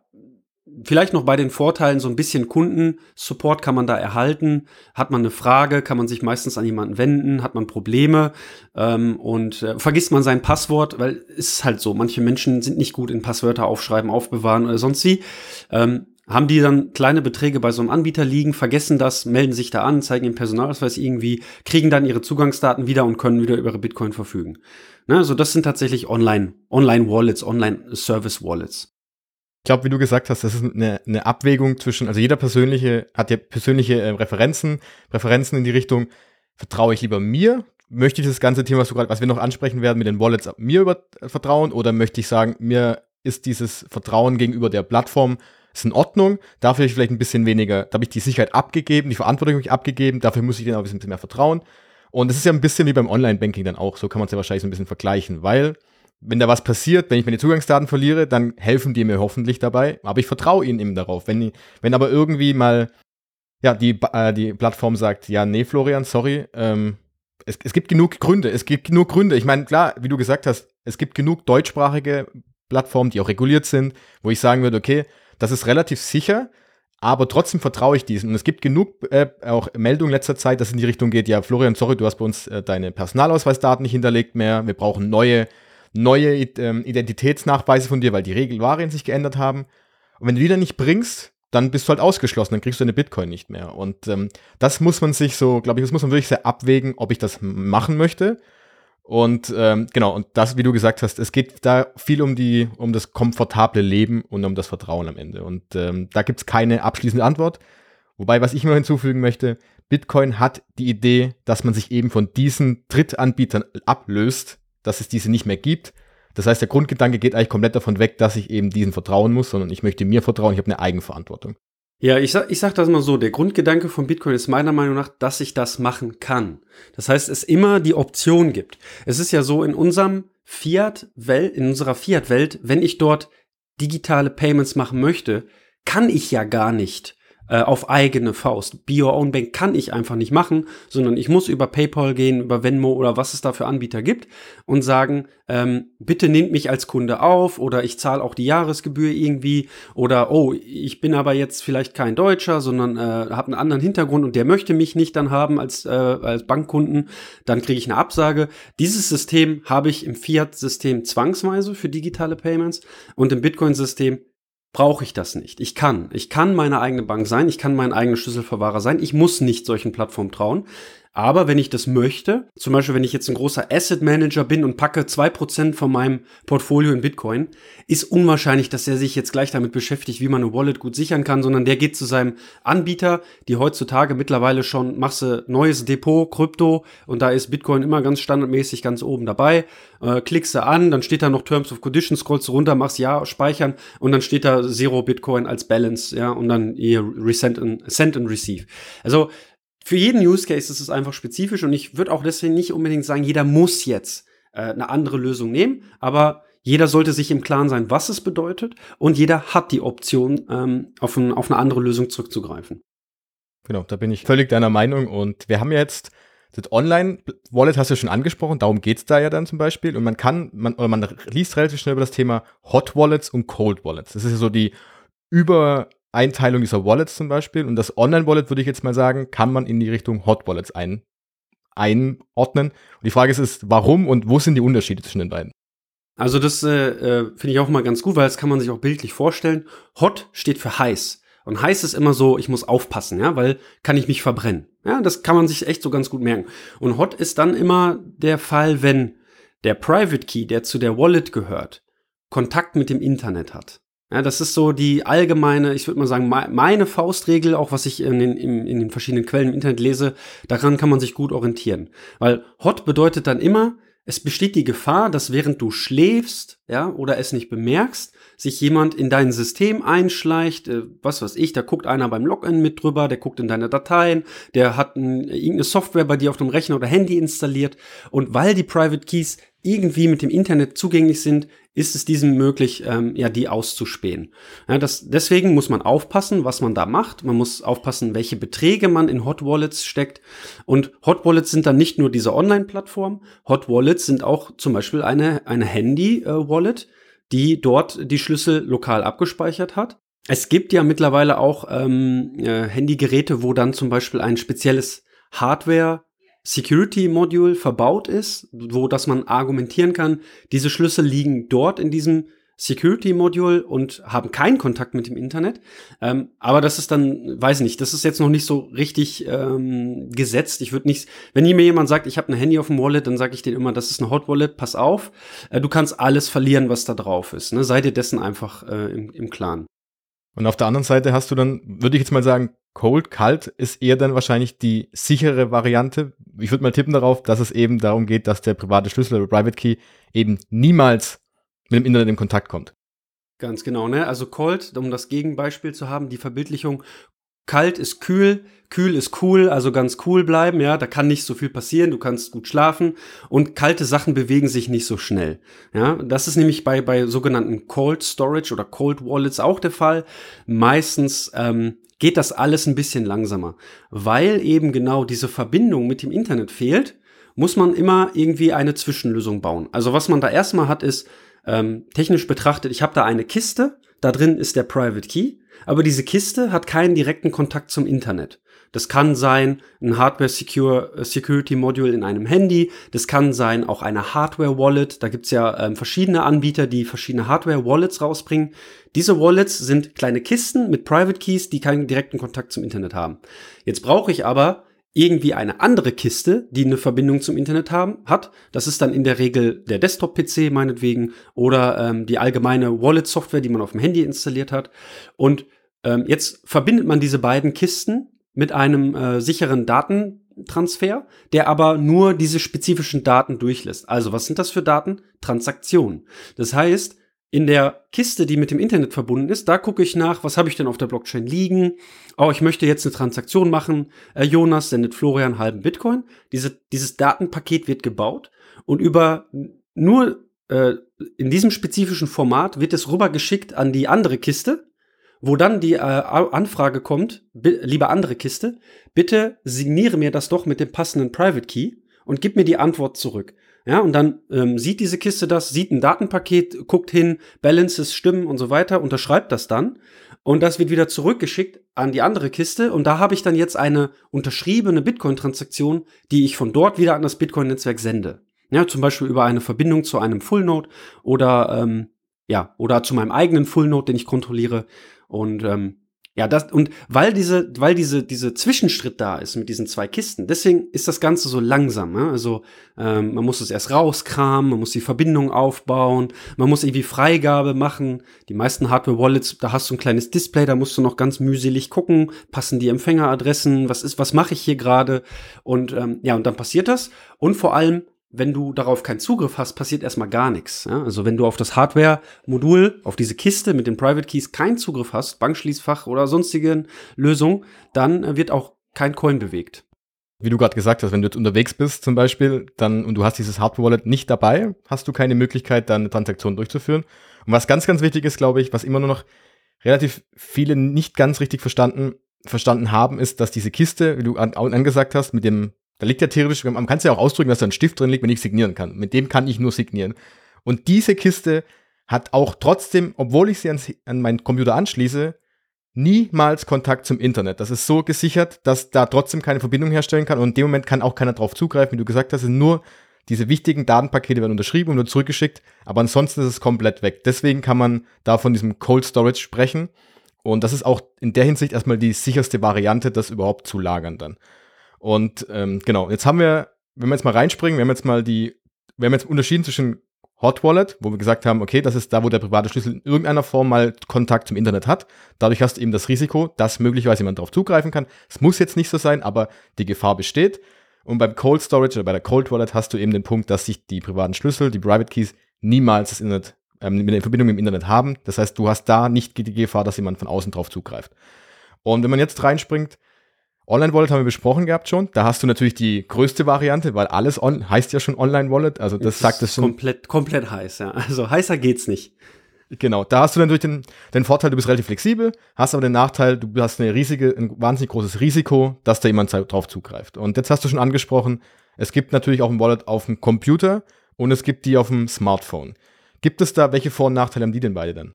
vielleicht noch bei den Vorteilen so ein bisschen Kundensupport kann man da erhalten. Hat man eine Frage, kann man sich meistens an jemanden wenden, hat man Probleme ähm, und äh, vergisst man sein Passwort, weil es ist halt so, manche Menschen sind nicht gut in Passwörter aufschreiben, aufbewahren oder sonst wie. Ähm, haben die dann kleine Beträge bei so einem Anbieter liegen, vergessen das, melden sich da an, zeigen den Personalausweis irgendwie, kriegen dann ihre Zugangsdaten wieder und können wieder über ihre Bitcoin verfügen. Ne, also das sind tatsächlich Online, Online-Wallets, Online-Service-Wallets.
Ich glaube, wie du gesagt hast, das ist eine, eine Abwägung zwischen, also jeder persönliche hat ja persönliche äh, Referenzen, Präferenzen in die Richtung, vertraue ich lieber mir, möchte ich das ganze Thema, was, grad, was wir noch ansprechen werden mit den Wallets, mir über äh, vertrauen oder möchte ich sagen, mir ist dieses Vertrauen gegenüber der Plattform ist in Ordnung. Dafür habe ich vielleicht ein bisschen weniger, da habe ich die Sicherheit abgegeben, die Verantwortung habe ich abgegeben, dafür muss ich denen aber ein bisschen mehr vertrauen. Und das ist ja ein bisschen wie beim Online-Banking dann auch, so kann man es ja wahrscheinlich so ein bisschen vergleichen, weil wenn da was passiert, wenn ich meine Zugangsdaten verliere, dann helfen die mir hoffentlich dabei, aber ich vertraue ihnen eben darauf. Wenn, wenn aber irgendwie mal ja, die, äh, die Plattform sagt, ja, nee, Florian, sorry, ähm, es, es gibt genug Gründe, es gibt genug Gründe. Ich meine, klar, wie du gesagt hast, es gibt genug deutschsprachige Plattformen, die auch reguliert sind, wo ich sagen würde, okay, das ist relativ sicher, aber trotzdem vertraue ich diesen. Und es gibt genug äh, auch Meldungen letzter Zeit, dass es in die Richtung geht, ja, Florian, sorry, du hast bei uns äh, deine Personalausweisdaten nicht hinterlegt mehr, wir brauchen neue, neue ähm, Identitätsnachweise von dir, weil die Regelvarien sich geändert haben. Und wenn du die dann nicht bringst, dann bist du halt ausgeschlossen, dann kriegst du deine Bitcoin nicht mehr. Und ähm, das muss man sich so, glaube ich, das muss man wirklich sehr abwägen, ob ich das machen möchte und ähm, genau, und das, wie du gesagt hast, es geht da viel um die, um das komfortable Leben und um das Vertrauen am Ende. Und ähm, da gibt es keine abschließende Antwort. Wobei, was ich noch hinzufügen möchte, Bitcoin hat die Idee, dass man sich eben von diesen Drittanbietern ablöst, dass es diese nicht mehr gibt. Das heißt, der Grundgedanke geht eigentlich komplett davon weg, dass ich eben diesen vertrauen muss, sondern ich möchte mir vertrauen, ich habe eine Eigenverantwortung.
Ja, ich sag, ich sag das mal so. Der Grundgedanke von Bitcoin ist meiner Meinung nach, dass ich das machen kann. Das heißt, es immer die Option gibt. Es ist ja so in unserem Fiat-Welt, in unserer Fiat-Welt, wenn ich dort digitale Payments machen möchte, kann ich ja gar nicht äh, auf eigene Faust. Be Your Own Bank kann ich einfach nicht machen, sondern ich muss über PayPal gehen, über Venmo oder was es da für Anbieter gibt und sagen, ähm, bitte nehmt mich als Kunde auf oder ich zahle auch die Jahresgebühr irgendwie oder oh, ich bin aber jetzt vielleicht kein Deutscher, sondern äh, habe einen anderen Hintergrund und der möchte mich nicht dann haben als, äh, als Bankkunden, dann kriege ich eine Absage. Dieses System habe ich im Fiat-System zwangsweise für digitale Payments und im Bitcoin-System brauche ich das nicht. Ich kann. Ich kann meine eigene Bank sein. Ich kann mein eigener Schlüsselverwahrer sein. Ich muss nicht solchen Plattformen trauen. Aber wenn ich das möchte, zum Beispiel wenn ich jetzt ein großer Asset Manager bin und packe zwei Prozent von meinem Portfolio in Bitcoin, ist unwahrscheinlich, dass er sich jetzt gleich damit beschäftigt, wie man eine Wallet gut sichern kann, sondern der geht zu seinem Anbieter, die heutzutage mittlerweile schon, machst du neues Depot, Krypto und da ist Bitcoin immer ganz standardmäßig ganz oben dabei, äh, klickst du an, dann steht da noch Terms of Conditions, scrollst runter, machst ja, speichern und dann steht da Zero Bitcoin als Balance, ja, und dann hier Resend and, Send and Receive. Also für jeden Use Case ist es einfach spezifisch und ich würde auch deswegen nicht unbedingt sagen, jeder muss jetzt äh, eine andere Lösung nehmen, aber jeder sollte sich im Klaren sein, was es bedeutet und jeder hat die Option, ähm, auf, ein, auf eine andere Lösung zurückzugreifen.
Genau, da bin ich völlig deiner Meinung und wir haben jetzt das Online-Wallet hast du schon angesprochen, darum geht's da ja dann zum Beispiel. Und man kann, man, oder man liest relativ schnell über das Thema Hot Wallets und Cold Wallets. Das ist ja so die über Einteilung dieser Wallets zum Beispiel. Und das Online-Wallet, würde ich jetzt mal sagen, kann man in die Richtung Hot Wallets ein, einordnen. Und die Frage ist, ist, warum und wo sind die Unterschiede zwischen den beiden?
Also das äh, äh, finde ich auch mal ganz gut, weil das kann man sich auch bildlich vorstellen. Hot steht für heiß. Und heiß ist immer so, ich muss aufpassen, ja, weil kann ich mich verbrennen. Ja, das kann man sich echt so ganz gut merken. Und Hot ist dann immer der Fall, wenn der Private Key, der zu der Wallet gehört, Kontakt mit dem Internet hat. Ja, das ist so die allgemeine, ich würde mal sagen, meine Faustregel, auch was ich in den, in, in den verschiedenen Quellen im Internet lese, daran kann man sich gut orientieren. Weil hot bedeutet dann immer, es besteht die Gefahr, dass während du schläfst, ja, oder es nicht bemerkst, sich jemand in dein System einschleicht, äh, was weiß ich, da guckt einer beim Login mit drüber, der guckt in deine Dateien, der hat ein, irgendeine Software bei dir auf dem Rechner oder Handy installiert und weil die Private Keys irgendwie mit dem Internet zugänglich sind, ist es diesem möglich, ähm, ja, die auszuspähen. Ja, das, deswegen muss man aufpassen, was man da macht. Man muss aufpassen, welche Beträge man in Hot Wallets steckt. Und Hot Wallets sind dann nicht nur diese Online-Plattform. Hot Wallets sind auch zum Beispiel eine, eine Handy-Wallet, die dort die Schlüssel lokal abgespeichert hat. Es gibt ja mittlerweile auch ähm, äh, Handygeräte, wo dann zum Beispiel ein spezielles Hardware Security Module verbaut ist, wo dass man argumentieren kann, diese Schlüssel liegen dort in diesem Security Module und haben keinen Kontakt mit dem Internet. Ähm, aber das ist dann, weiß nicht, das ist jetzt noch nicht so richtig ähm, gesetzt. Ich würde nicht, wenn mir jemand sagt, ich habe ein Handy auf dem Wallet, dann sage ich denen immer, das ist eine Hot Wallet, pass auf, äh, du kannst alles verlieren, was da drauf ist. Ne? Sei dir dessen einfach äh, im, im Klaren.
Und auf der anderen Seite hast du dann, würde ich jetzt mal sagen, Cold, kalt ist eher dann wahrscheinlich die sichere Variante. Ich würde mal tippen darauf, dass es eben darum geht, dass der private Schlüssel oder Private Key eben niemals mit dem Internet in Kontakt kommt.
Ganz genau, ne? Also Cold, um das Gegenbeispiel zu haben, die Verbildlichung Kalt ist kühl, kühl ist cool, also ganz cool bleiben, ja, da kann nicht so viel passieren, du kannst gut schlafen und kalte Sachen bewegen sich nicht so schnell. Ja, das ist nämlich bei, bei sogenannten Cold Storage oder Cold Wallets auch der Fall. Meistens ähm, geht das alles ein bisschen langsamer, weil eben genau diese Verbindung mit dem Internet fehlt, muss man immer irgendwie eine Zwischenlösung bauen. Also was man da erstmal hat, ist ähm, technisch betrachtet, ich habe da eine Kiste, da drin ist der Private Key aber diese Kiste hat keinen direkten Kontakt zum Internet. Das kann sein ein Hardware Secure äh, Security Module in einem Handy. Das kann sein auch eine Hardware Wallet. Da gibt's ja ähm, verschiedene Anbieter, die verschiedene Hardware Wallets rausbringen. Diese Wallets sind kleine Kisten mit Private Keys, die keinen direkten Kontakt zum Internet haben. Jetzt brauche ich aber irgendwie eine andere Kiste, die eine Verbindung zum Internet haben, hat. Das ist dann in der Regel der Desktop-PC meinetwegen oder ähm, die allgemeine Wallet-Software, die man auf dem Handy installiert hat. Und ähm, jetzt verbindet man diese beiden Kisten mit einem äh, sicheren Datentransfer, der aber nur diese spezifischen Daten durchlässt. Also was sind das für Daten? Transaktionen. Das heißt, in der Kiste, die mit dem Internet verbunden ist, da gucke ich nach, was habe ich denn auf der Blockchain liegen. Oh, ich möchte jetzt eine Transaktion machen. Äh, Jonas sendet Florian halben Bitcoin. Diese, dieses Datenpaket wird gebaut und über nur äh, in diesem spezifischen Format wird es rübergeschickt an die andere Kiste, wo dann die äh, Anfrage kommt, lieber andere Kiste, bitte signiere mir das doch mit dem passenden Private Key und gib mir die Antwort zurück. Ja, und dann ähm, sieht diese Kiste das, sieht ein Datenpaket, guckt hin, Balances stimmen und so weiter, unterschreibt das dann. Und das wird wieder zurückgeschickt an die andere Kiste. Und da habe ich dann jetzt eine unterschriebene Bitcoin-Transaktion, die ich von dort wieder an das Bitcoin-Netzwerk sende. Ja, zum Beispiel über eine Verbindung zu einem Full-Node oder ähm, ja, oder zu meinem eigenen Full-Node, den ich kontrolliere. Und ähm, ja, das, und weil diese, weil diese, diese Zwischenschritt da ist mit diesen zwei Kisten, deswegen ist das Ganze so langsam. Ne? Also ähm, man muss es erst rauskramen, man muss die Verbindung aufbauen, man muss irgendwie Freigabe machen. Die meisten Hardware-Wallets, da hast du ein kleines Display, da musst du noch ganz mühselig gucken, passen die Empfängeradressen, was ist, was mache ich hier gerade? Und ähm, ja, und dann passiert das. Und vor allem wenn du darauf keinen Zugriff hast, passiert erstmal gar nichts. Ja? Also wenn du auf das Hardware-Modul, auf diese Kiste mit den Private Keys keinen Zugriff hast, Bankschließfach oder sonstigen Lösungen, dann äh, wird auch kein Coin bewegt.
Wie du gerade gesagt hast, wenn du jetzt unterwegs bist zum Beispiel, dann und du hast dieses Hardware-Wallet nicht dabei, hast du keine Möglichkeit, dann eine Transaktion durchzuführen. Und was ganz, ganz wichtig ist, glaube ich, was immer nur noch relativ viele nicht ganz richtig verstanden, verstanden haben, ist, dass diese Kiste, wie du an, angesagt hast, mit dem da liegt ja theoretisch, man kann es ja auch ausdrücken, dass da ein Stift drin liegt, wenn ich signieren kann. Mit dem kann ich nur signieren. Und diese Kiste hat auch trotzdem, obwohl ich sie an, an meinen Computer anschließe, niemals Kontakt zum Internet. Das ist so gesichert, dass da trotzdem keine Verbindung herstellen kann und in dem Moment kann auch keiner drauf zugreifen, wie du gesagt hast, nur diese wichtigen Datenpakete werden unterschrieben und nur zurückgeschickt, aber ansonsten ist es komplett weg. Deswegen kann man da von diesem Cold Storage sprechen und das ist auch in der Hinsicht erstmal die sicherste Variante, das überhaupt zu lagern dann. Und ähm, genau, jetzt haben wir, wenn wir jetzt mal reinspringen, wir haben jetzt mal die, wir haben jetzt unterschieden zwischen Hot Wallet, wo wir gesagt haben, okay, das ist da, wo der private Schlüssel in irgendeiner Form mal Kontakt zum Internet hat. Dadurch hast du eben das Risiko, dass möglicherweise jemand darauf zugreifen kann. Es muss jetzt nicht so sein, aber die Gefahr besteht. Und beim Cold Storage oder bei der Cold Wallet hast du eben den Punkt, dass sich die privaten Schlüssel, die Private Keys, niemals das Internet, ähm, mit der Verbindung im Internet haben. Das heißt, du hast da nicht die Gefahr, dass jemand von außen drauf zugreift. Und wenn man jetzt reinspringt, Online-Wallet haben wir besprochen gehabt schon. Da hast du natürlich die größte Variante, weil alles on heißt ja schon Online-Wallet. Also das, das sagt es schon.
Komplett, komplett heiß, ja. Also heißer geht's nicht.
Genau, da hast du durch den, den Vorteil, du bist relativ flexibel, hast aber den Nachteil, du hast eine riesige, ein wahnsinnig großes Risiko, dass da jemand drauf zugreift. Und jetzt hast du schon angesprochen, es gibt natürlich auch ein Wallet auf dem Computer und es gibt die auf dem Smartphone. Gibt es da, welche Vor- und Nachteile haben die denn beide dann?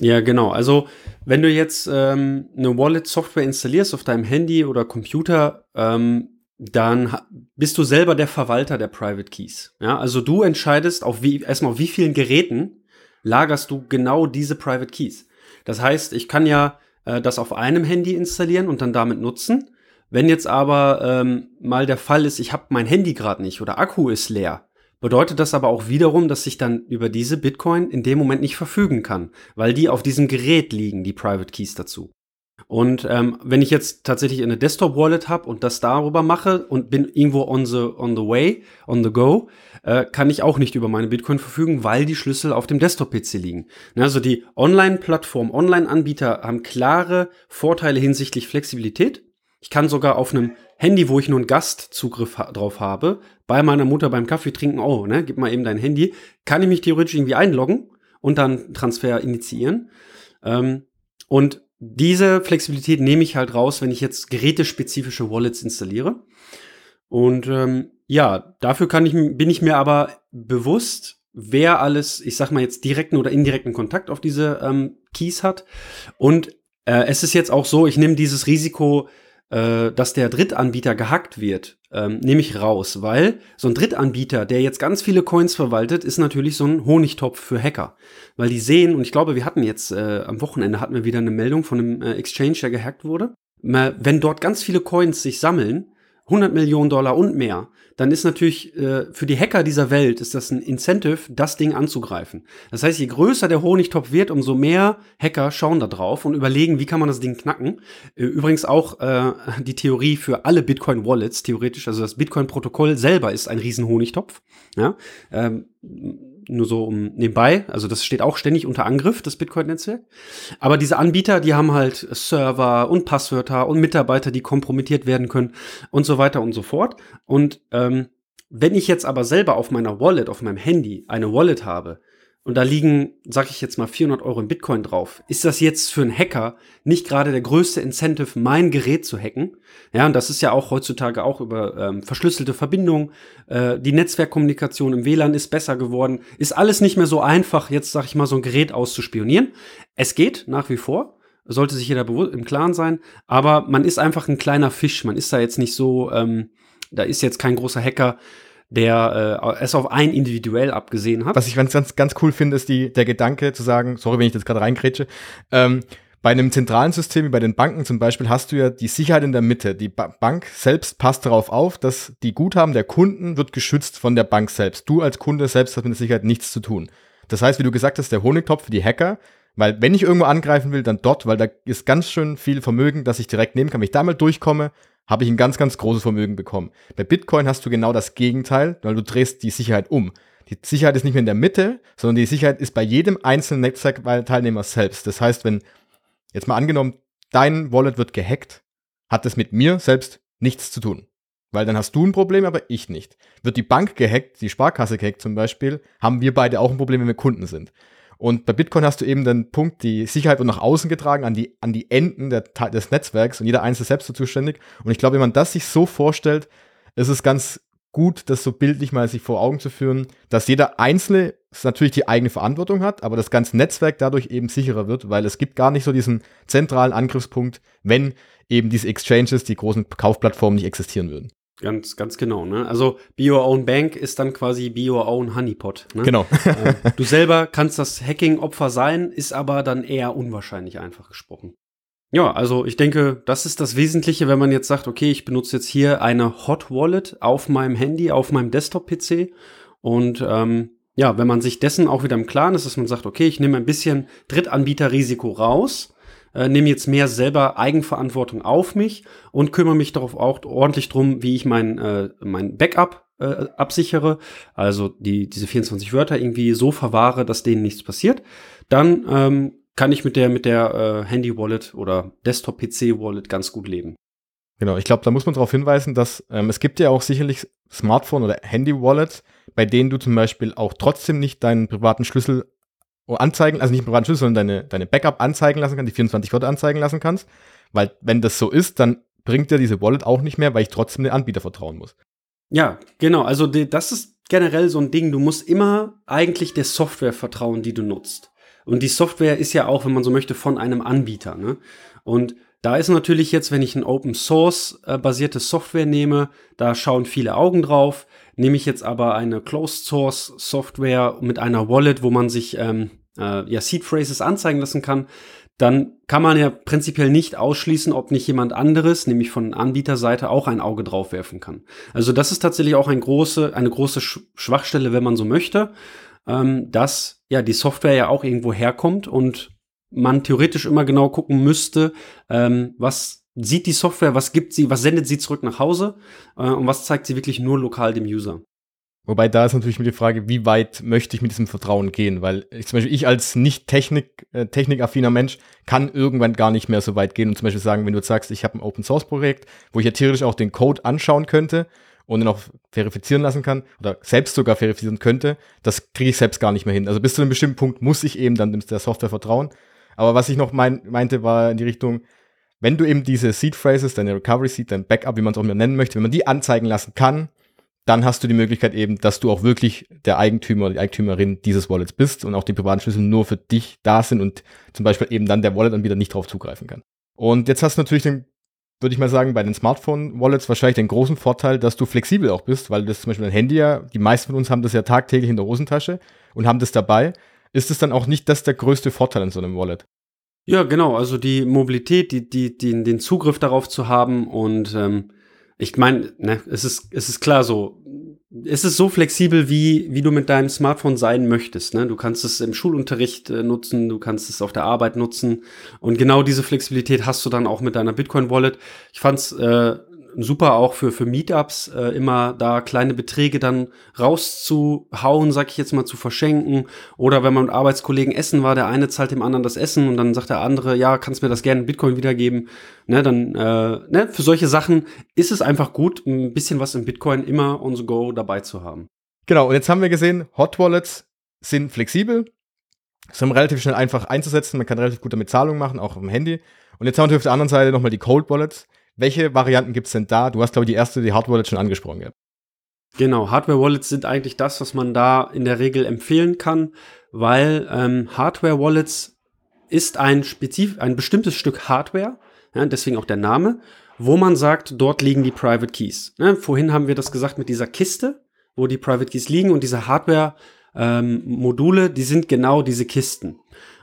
Ja, genau. Also wenn du jetzt ähm, eine Wallet-Software installierst auf deinem Handy oder Computer, ähm, dann bist du selber der Verwalter der Private Keys. Ja, also du entscheidest auf wie erstmal auf wie vielen Geräten lagerst du genau diese Private Keys. Das heißt, ich kann ja äh, das auf einem Handy installieren und dann damit nutzen. Wenn jetzt aber ähm, mal der Fall ist, ich habe mein Handy gerade nicht oder Akku ist leer, bedeutet das aber auch wiederum, dass ich dann über diese Bitcoin in dem Moment nicht verfügen kann, weil die auf diesem Gerät liegen, die Private Keys dazu. Und ähm, wenn ich jetzt tatsächlich eine Desktop-Wallet habe und das darüber mache und bin irgendwo on the, on the way, on the go, äh, kann ich auch nicht über meine Bitcoin verfügen, weil die Schlüssel auf dem Desktop-PC liegen. Also die Online-Plattform, Online-Anbieter haben klare Vorteile hinsichtlich Flexibilität. Ich kann sogar auf einem Handy, wo ich nur einen Gastzugriff ha drauf habe, bei meiner Mutter beim Kaffee trinken, oh, ne, gib mal eben dein Handy, kann ich mich theoretisch irgendwie einloggen und dann Transfer initiieren. Ähm, und diese Flexibilität nehme ich halt raus, wenn ich jetzt gerätespezifische Wallets installiere. Und ähm, ja, dafür kann ich, bin ich mir aber bewusst, wer alles, ich sag mal jetzt direkten oder indirekten Kontakt auf diese ähm, Keys hat. Und äh, es ist jetzt auch so, ich nehme dieses Risiko äh, dass der Drittanbieter gehackt wird, ähm, nehme ich raus, weil so ein Drittanbieter, der jetzt ganz viele Coins verwaltet, ist natürlich so ein Honigtopf für Hacker, weil die sehen und ich glaube, wir hatten jetzt äh, am Wochenende hatten wir wieder eine Meldung von einem äh, Exchange, der gehackt wurde. Wenn dort ganz viele Coins sich sammeln, 100 Millionen Dollar und mehr, dann ist natürlich äh, für die Hacker dieser Welt ist das ein Incentive, das Ding anzugreifen. Das heißt, je größer der Honigtopf wird, umso mehr Hacker schauen da drauf und überlegen, wie kann man das Ding knacken. Äh, übrigens auch äh, die Theorie für alle Bitcoin-Wallets, theoretisch, also das Bitcoin-Protokoll selber ist ein riesen Honigtopf. Ja? Ähm, nur so um nebenbei. Also das steht auch ständig unter Angriff, das Bitcoin-Netzwerk. Aber diese Anbieter, die haben halt Server und Passwörter und Mitarbeiter, die kompromittiert werden können und so weiter und so fort. Und ähm, wenn ich jetzt aber selber auf meiner Wallet, auf meinem Handy eine Wallet habe, und da liegen, sag ich jetzt mal, 400 Euro in Bitcoin drauf, ist das jetzt für einen Hacker nicht gerade der größte Incentive, mein Gerät zu hacken? Ja, und das ist ja auch heutzutage auch über ähm, verschlüsselte Verbindungen. Äh, die Netzwerkkommunikation im WLAN ist besser geworden. Ist alles nicht mehr so einfach, jetzt sag ich mal, so ein Gerät auszuspionieren. Es geht nach wie vor. Sollte sich jeder im Klaren sein. Aber man ist einfach ein kleiner Fisch. Man ist da jetzt nicht so, ähm, da ist jetzt kein großer Hacker, der äh, es auf ein individuell abgesehen hat.
Was ich ganz, ganz, ganz cool finde, ist die, der Gedanke zu sagen, sorry, wenn ich jetzt gerade reingrätsche, ähm, bei einem zentralen System wie bei den Banken zum Beispiel hast du ja die Sicherheit in der Mitte. Die ba Bank selbst passt darauf auf, dass die Guthaben der Kunden wird geschützt von der Bank selbst. Du als Kunde selbst hast mit der Sicherheit nichts zu tun. Das heißt, wie du gesagt hast, der Honigtopf für die Hacker, weil wenn ich irgendwo angreifen will, dann dort, weil da ist ganz schön viel Vermögen, das ich direkt nehmen kann. Wenn ich da mal durchkomme, habe ich ein ganz, ganz großes Vermögen bekommen. Bei Bitcoin hast du genau das Gegenteil, weil du drehst die Sicherheit um. Die Sicherheit ist nicht mehr in der Mitte, sondern die Sicherheit ist bei jedem einzelnen Netzwerkteilnehmer selbst. Das heißt, wenn jetzt mal angenommen, dein Wallet wird gehackt, hat das mit mir selbst nichts zu tun. Weil dann hast du ein Problem, aber ich nicht. Wird die Bank gehackt, die Sparkasse gehackt zum Beispiel, haben wir beide auch ein Problem, wenn wir Kunden sind. Und bei Bitcoin hast du eben den Punkt, die Sicherheit wird nach außen getragen, an die, an die Enden der, des Netzwerks und jeder Einzelne selbst so zuständig. Und ich glaube, wenn man das sich so vorstellt, ist es ganz gut, das so bildlich mal sich vor Augen zu führen, dass jeder Einzelne natürlich die eigene Verantwortung hat, aber das ganze Netzwerk dadurch eben sicherer wird, weil es gibt gar nicht so diesen zentralen Angriffspunkt, wenn eben diese Exchanges, die großen Kaufplattformen nicht existieren würden.
Ganz, ganz genau. Ne? Also Be Your Own Bank ist dann quasi Be Your Own Honeypot. Ne?
Genau.
ähm, du selber kannst das Hacking-Opfer sein, ist aber dann eher unwahrscheinlich einfach gesprochen. Ja, also ich denke, das ist das Wesentliche, wenn man jetzt sagt, okay, ich benutze jetzt hier eine Hot Wallet auf meinem Handy, auf meinem Desktop-PC und ähm, ja, wenn man sich dessen auch wieder im Klaren ist, dass man sagt, okay, ich nehme ein bisschen Drittanbieterrisiko raus, äh, nehme jetzt mehr selber Eigenverantwortung auf mich und kümmere mich darauf auch ordentlich drum, wie ich mein, äh, mein Backup äh, absichere, also die, diese 24 Wörter irgendwie so verwahre, dass denen nichts passiert, dann ähm, kann ich mit der, mit der äh, Handy-Wallet oder Desktop-PC-Wallet ganz gut leben.
Genau, ich glaube, da muss man darauf hinweisen, dass ähm, es gibt ja auch sicherlich Smartphone- oder Handy-Wallets, bei denen du zum Beispiel auch trotzdem nicht deinen privaten Schlüssel anzeigen, also nicht privaten Schlüssel, sondern deine, deine Backup anzeigen lassen kannst, die 24 Wörter anzeigen lassen kannst. Weil wenn das so ist, dann bringt dir diese Wallet auch nicht mehr, weil ich trotzdem den Anbieter vertrauen muss.
Ja, genau. Also die, das ist generell so ein Ding. Du musst immer eigentlich der Software vertrauen, die du nutzt. Und die Software ist ja auch, wenn man so möchte, von einem Anbieter. Ne? Und da ist natürlich jetzt, wenn ich ein Open Source äh, basierte Software nehme, da schauen viele Augen drauf. Nehme ich jetzt aber eine Closed Source Software mit einer Wallet, wo man sich ähm, äh, ja Seed Phrases anzeigen lassen kann, dann kann man ja prinzipiell nicht ausschließen, ob nicht jemand anderes, nämlich von Anbieterseite, auch ein Auge drauf werfen kann. Also das ist tatsächlich auch ein große, eine große Schwachstelle, wenn man so möchte, ähm, dass ja die Software ja auch irgendwo herkommt und man theoretisch immer genau gucken müsste, ähm, was sieht die Software, was gibt sie, was sendet sie zurück nach Hause äh, und was zeigt sie wirklich nur lokal dem User.
Wobei da ist natürlich mit die Frage, wie weit möchte ich mit diesem Vertrauen gehen? Weil ich, zum Beispiel ich als nicht Technik, äh, technikaffiner Mensch kann irgendwann gar nicht mehr so weit gehen und zum Beispiel sagen, wenn du jetzt sagst, ich habe ein Open Source Projekt, wo ich ja theoretisch auch den Code anschauen könnte und dann auch verifizieren lassen kann oder selbst sogar verifizieren könnte, das kriege ich selbst gar nicht mehr hin. Also bis zu einem bestimmten Punkt muss ich eben dann der Software vertrauen. Aber was ich noch mein, meinte, war in die Richtung, wenn du eben diese Seed Phrases, deine Recovery Seed, dein Backup, wie man es auch immer nennen möchte, wenn man die anzeigen lassen kann, dann hast du die Möglichkeit eben, dass du auch wirklich der Eigentümer oder die Eigentümerin dieses Wallets bist und auch die privaten Schlüssel nur für dich da sind und zum Beispiel eben dann der Wallet-Anbieter nicht drauf zugreifen kann. Und jetzt hast du natürlich den, würde ich mal sagen, bei den Smartphone-Wallets wahrscheinlich den großen Vorteil, dass du flexibel auch bist, weil das zum Beispiel ein Handy ja, die meisten von uns haben das ja tagtäglich in der Hosentasche und haben das dabei. Ist es dann auch nicht das der größte Vorteil in so einem Wallet?
Ja, genau. Also die Mobilität, die, die, die, den Zugriff darauf zu haben und ähm, ich meine, ne, es ist, es ist klar so, es ist so flexibel, wie, wie du mit deinem Smartphone sein möchtest. Ne? Du kannst es im Schulunterricht äh, nutzen, du kannst es auf der Arbeit nutzen. Und genau diese Flexibilität hast du dann auch mit deiner Bitcoin-Wallet. Ich fand's äh, super auch für, für Meetups, äh, immer da kleine Beträge dann rauszuhauen, sag ich jetzt mal, zu verschenken. Oder wenn man mit Arbeitskollegen essen war, der eine zahlt dem anderen das Essen und dann sagt der andere, ja, kannst mir das gerne in Bitcoin wiedergeben. Ne, dann, äh, ne, für solche Sachen ist es einfach gut, ein bisschen was in Bitcoin immer on the go dabei zu haben.
Genau, und jetzt haben wir gesehen, Hot Wallets sind flexibel, sind relativ schnell einfach einzusetzen, man kann relativ gut damit Zahlungen machen, auch auf dem Handy. Und jetzt haben wir auf der anderen Seite nochmal die Cold Wallets welche Varianten gibt es denn da? Du hast, glaube ich, die erste, die Hardware-Wallet schon angesprochen. Ja.
Genau, Hardware-Wallets sind eigentlich das, was man da in der Regel empfehlen kann, weil ähm, Hardware-Wallets ist ein spezif ein bestimmtes Stück Hardware, ja, deswegen auch der Name, wo man sagt, dort liegen die Private Keys. Ja, vorhin haben wir das gesagt mit dieser Kiste, wo die Private Keys liegen und diese Hardware-Module, ähm, die sind genau diese Kisten.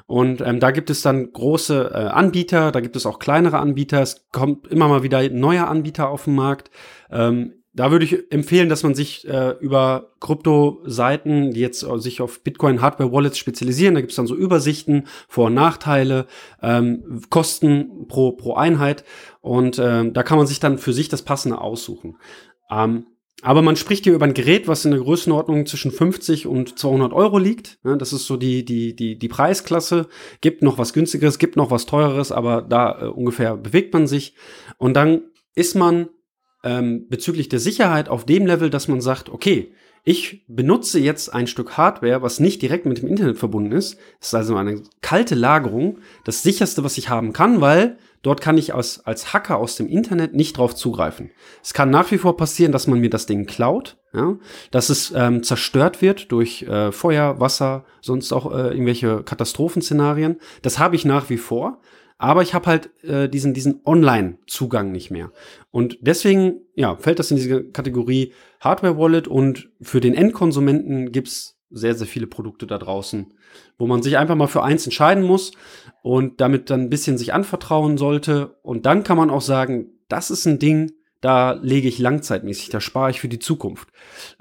Und ähm, da gibt es dann große äh, Anbieter, da gibt es auch kleinere Anbieter. Es kommt immer mal wieder neue Anbieter auf den Markt. Ähm, da würde ich empfehlen, dass man sich äh, über Krypto-Seiten, die jetzt äh, sich auf Bitcoin-Hardware-Wallets spezialisieren, da gibt es dann so Übersichten, Vor- und Nachteile, ähm, Kosten pro, pro Einheit und ähm, da kann man sich dann für sich das Passende aussuchen. Ähm, aber man spricht hier über ein Gerät, was in der Größenordnung zwischen 50 und 200 Euro liegt. Das ist so die, die, die, die Preisklasse. Gibt noch was günstigeres, gibt noch was teureres, aber da äh, ungefähr bewegt man sich. Und dann ist man ähm, bezüglich der Sicherheit auf dem Level, dass man sagt, okay, ich benutze jetzt ein Stück Hardware, was nicht direkt mit dem Internet verbunden ist. Das ist also eine kalte Lagerung, das sicherste, was ich haben kann, weil Dort kann ich als, als Hacker aus dem Internet nicht drauf zugreifen. Es kann nach wie vor passieren, dass man mir das Ding klaut, ja, dass es ähm, zerstört wird durch äh, Feuer, Wasser, sonst auch äh, irgendwelche Katastrophenszenarien. Das habe ich nach wie vor. Aber ich habe halt äh, diesen, diesen Online-Zugang nicht mehr. Und deswegen ja, fällt das in diese Kategorie Hardware-Wallet und für den Endkonsumenten gibt's sehr, sehr viele Produkte da draußen, wo man sich einfach mal für eins entscheiden muss und damit dann ein bisschen sich anvertrauen sollte. Und dann kann man auch sagen, das ist ein Ding, da lege ich langzeitmäßig, da spare ich für die Zukunft.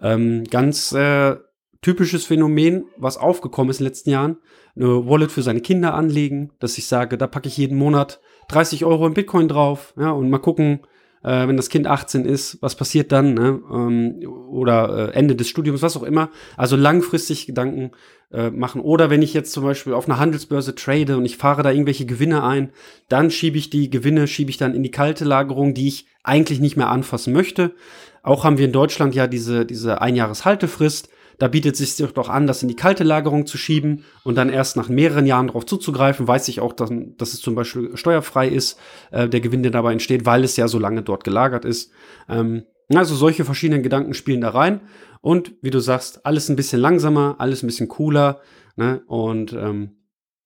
Ähm, ganz äh, typisches Phänomen, was aufgekommen ist in den letzten Jahren, eine Wallet für seine Kinder anlegen, dass ich sage, da packe ich jeden Monat 30 Euro in Bitcoin drauf, ja, und mal gucken, äh, wenn das Kind 18 ist, was passiert dann, ne? ähm, oder äh, Ende des Studiums, was auch immer. Also langfristig Gedanken äh, machen. Oder wenn ich jetzt zum Beispiel auf einer Handelsbörse trade und ich fahre da irgendwelche Gewinne ein, dann schiebe ich die Gewinne, schiebe ich dann in die kalte Lagerung, die ich eigentlich nicht mehr anfassen möchte. Auch haben wir in Deutschland ja diese, diese Einjahreshaltefrist. Da bietet es sich doch an, das in die kalte Lagerung zu schieben und dann erst nach mehreren Jahren darauf zuzugreifen. Weiß ich auch, dass, dass es zum Beispiel steuerfrei ist, äh, der Gewinn, der dabei entsteht, weil es ja so lange dort gelagert ist. Ähm, also solche verschiedenen Gedanken spielen da rein. Und wie du sagst, alles ein bisschen langsamer, alles ein bisschen cooler. Ne? Und ähm,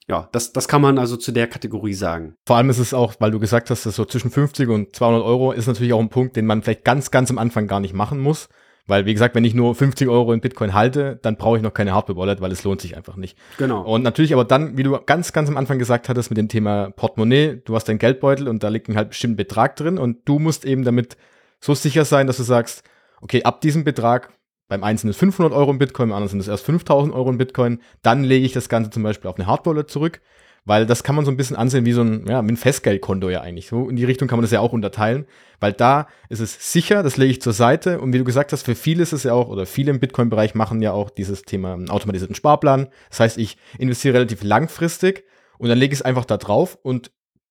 ja, das, das kann man also zu der Kategorie sagen.
Vor allem ist es auch, weil du gesagt hast, dass so zwischen 50 und 200 Euro ist natürlich auch ein Punkt, den man vielleicht ganz, ganz am Anfang gar nicht machen muss. Weil, wie gesagt, wenn ich nur 50 Euro in Bitcoin halte, dann brauche ich noch keine Hardware-Wallet, weil es lohnt sich einfach nicht.
Genau.
Und natürlich aber dann, wie du ganz, ganz am Anfang gesagt hattest mit dem Thema Portemonnaie, du hast deinen Geldbeutel und da liegt ein halt bestimmten Betrag drin und du musst eben damit so sicher sein, dass du sagst, okay, ab diesem Betrag, beim einen sind es 500 Euro in Bitcoin, beim anderen sind es erst 5000 Euro in Bitcoin, dann lege ich das Ganze zum Beispiel auf eine Hardware-Wallet zurück weil das kann man so ein bisschen ansehen wie so ein, ja, ein Festgeldkonto ja eigentlich. So in die Richtung kann man das ja auch unterteilen, weil da ist es sicher, das lege ich zur Seite und wie du gesagt hast, für viele ist es ja auch, oder viele im Bitcoin-Bereich machen ja auch dieses Thema automatisierten Sparplan. Das heißt, ich investiere relativ langfristig und dann lege ich es einfach da drauf und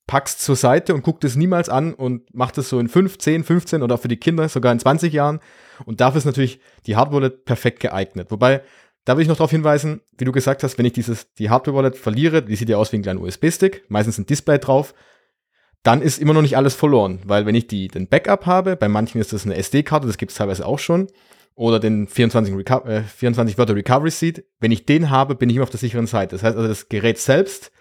pack's zur Seite und guck das niemals an und mach das so in 5, 10, 15 oder für die Kinder sogar in 20 Jahren. Und dafür ist natürlich die Hardware perfekt geeignet. Wobei da will ich noch darauf hinweisen, wie du gesagt hast, wenn ich dieses, die Hardware-Wallet verliere, die sieht ja aus wie ein kleiner USB-Stick, meistens ein Display drauf, dann ist immer noch nicht alles verloren. Weil wenn ich die, den Backup habe, bei manchen ist das eine SD-Karte, das gibt es teilweise auch schon, oder den 24, Reco äh, 24 Wörter Recovery Seed, wenn ich den habe, bin ich immer auf der sicheren Seite. Das heißt also, das Gerät selbst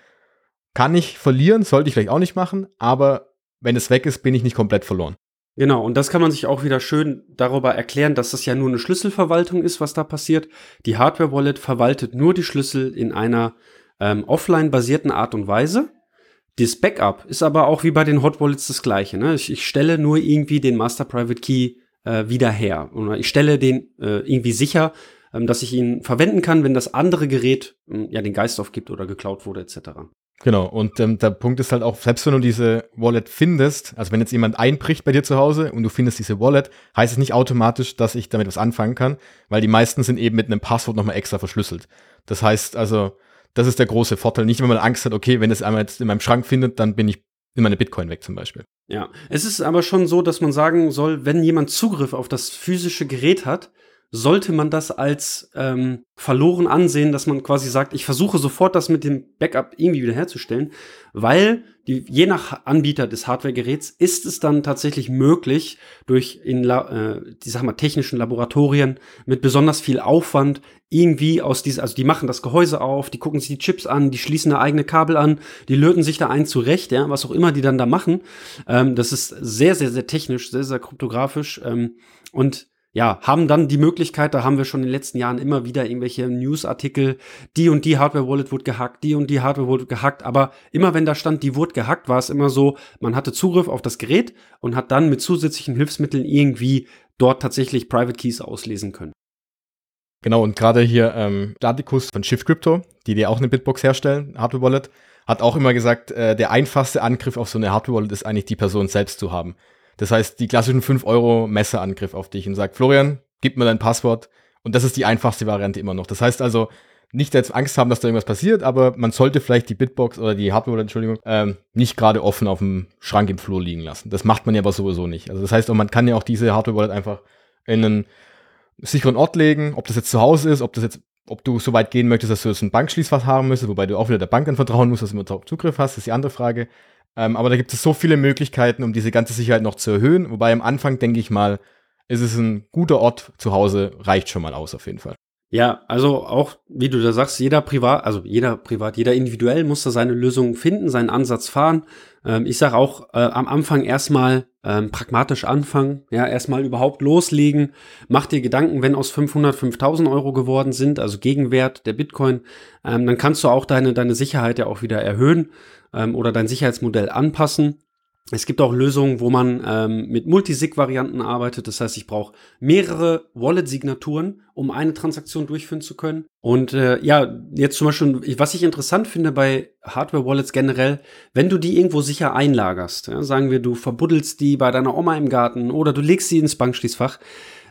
kann ich verlieren, sollte ich vielleicht auch nicht machen, aber wenn es weg ist, bin ich nicht komplett verloren.
Genau, und das kann man sich auch wieder schön darüber erklären, dass das ja nur eine Schlüsselverwaltung ist, was da passiert. Die Hardware-Wallet verwaltet nur die Schlüssel in einer ähm, offline-basierten Art und Weise. Das Backup ist aber auch wie bei den Hot Wallets das gleiche. Ne? Ich, ich stelle nur irgendwie den Master Private Key äh, wieder her. Oder ich stelle den äh, irgendwie sicher, ähm, dass ich ihn verwenden kann, wenn das andere Gerät äh, ja den Geist aufgibt oder geklaut wurde, etc.
Genau, und ähm, der Punkt ist halt auch, selbst wenn du diese Wallet findest, also wenn jetzt jemand einbricht bei dir zu Hause und du findest diese Wallet, heißt es nicht automatisch, dass ich damit was anfangen kann, weil die meisten sind eben mit einem Passwort nochmal extra verschlüsselt. Das heißt also, das ist der große Vorteil. Nicht, wenn man Angst hat, okay, wenn es einmal jetzt in meinem Schrank findet, dann bin ich in meine Bitcoin weg zum Beispiel.
Ja, es ist aber schon so, dass man sagen soll, wenn jemand Zugriff auf das physische Gerät hat, sollte man das als ähm, verloren ansehen, dass man quasi sagt, ich versuche sofort das mit dem Backup irgendwie wiederherzustellen, weil die, je nach Anbieter des Hardwaregeräts ist es dann tatsächlich möglich, durch in äh, die sag mal technischen Laboratorien mit besonders viel Aufwand irgendwie aus dieser, also die machen das Gehäuse auf, die gucken sich die Chips an, die schließen eine eigene Kabel an, die löten sich da ein zurecht, ja, was auch immer die dann da machen. Ähm, das ist sehr, sehr, sehr technisch, sehr, sehr kryptografisch ähm, und ja, haben dann die Möglichkeit, da haben wir schon in den letzten Jahren immer wieder irgendwelche Newsartikel, die und die Hardware-Wallet wurde gehackt, die und die Hardware wurde gehackt, aber immer wenn da stand, die wurde gehackt, war es immer so, man hatte Zugriff auf das Gerät und hat dann mit zusätzlichen Hilfsmitteln irgendwie dort tatsächlich Private Keys auslesen können.
Genau, und gerade hier ähm, Daticus von Shift Crypto, die dir auch eine Bitbox herstellen, Hardware Wallet, hat auch immer gesagt, äh, der einfachste Angriff auf so eine Hardware Wallet ist eigentlich die Person selbst zu haben. Das heißt, die klassischen 5 Euro Messerangriff auf dich und sagt, Florian, gib mir dein Passwort. Und das ist die einfachste Variante immer noch. Das heißt also, nicht jetzt Angst haben, dass da irgendwas passiert, aber man sollte vielleicht die Bitbox oder die Hardware, Entschuldigung, ähm, nicht gerade offen auf dem Schrank im Flur liegen lassen. Das macht man ja aber sowieso nicht. Also das heißt, man kann ja auch diese Hardware Wallet einfach in einen sicheren Ort legen, ob das jetzt zu Hause ist, ob das jetzt, ob du so weit gehen möchtest, dass du jetzt ein Bankschließfach haben müsstest, wobei du auch wieder der Bank dann vertrauen musst, dass du immer Zugriff hast, ist die andere Frage. Ähm, aber da gibt es so viele Möglichkeiten, um diese ganze Sicherheit noch zu erhöhen. Wobei am Anfang, denke ich mal, ist es ein guter Ort zu Hause, reicht schon mal aus auf jeden Fall.
Ja, also auch, wie du da sagst, jeder privat, also jeder privat, jeder individuell muss da seine Lösung finden, seinen Ansatz fahren. Ähm, ich sage auch äh, am Anfang erstmal ähm, pragmatisch anfangen, ja, erstmal überhaupt loslegen. Mach dir Gedanken, wenn aus 500 5000 Euro geworden sind, also Gegenwert der Bitcoin, ähm, dann kannst du auch deine, deine Sicherheit ja auch wieder erhöhen ähm, oder dein Sicherheitsmodell anpassen. Es gibt auch Lösungen, wo man ähm, mit Multisig-Varianten arbeitet. Das heißt, ich brauche mehrere Wallet-Signaturen, um eine Transaktion durchführen zu können. Und äh, ja, jetzt zum Beispiel, was ich interessant finde bei Hardware-Wallets generell, wenn du die irgendwo sicher einlagerst, ja, sagen wir, du verbuddelst die bei deiner Oma im Garten oder du legst sie ins Bankschließfach.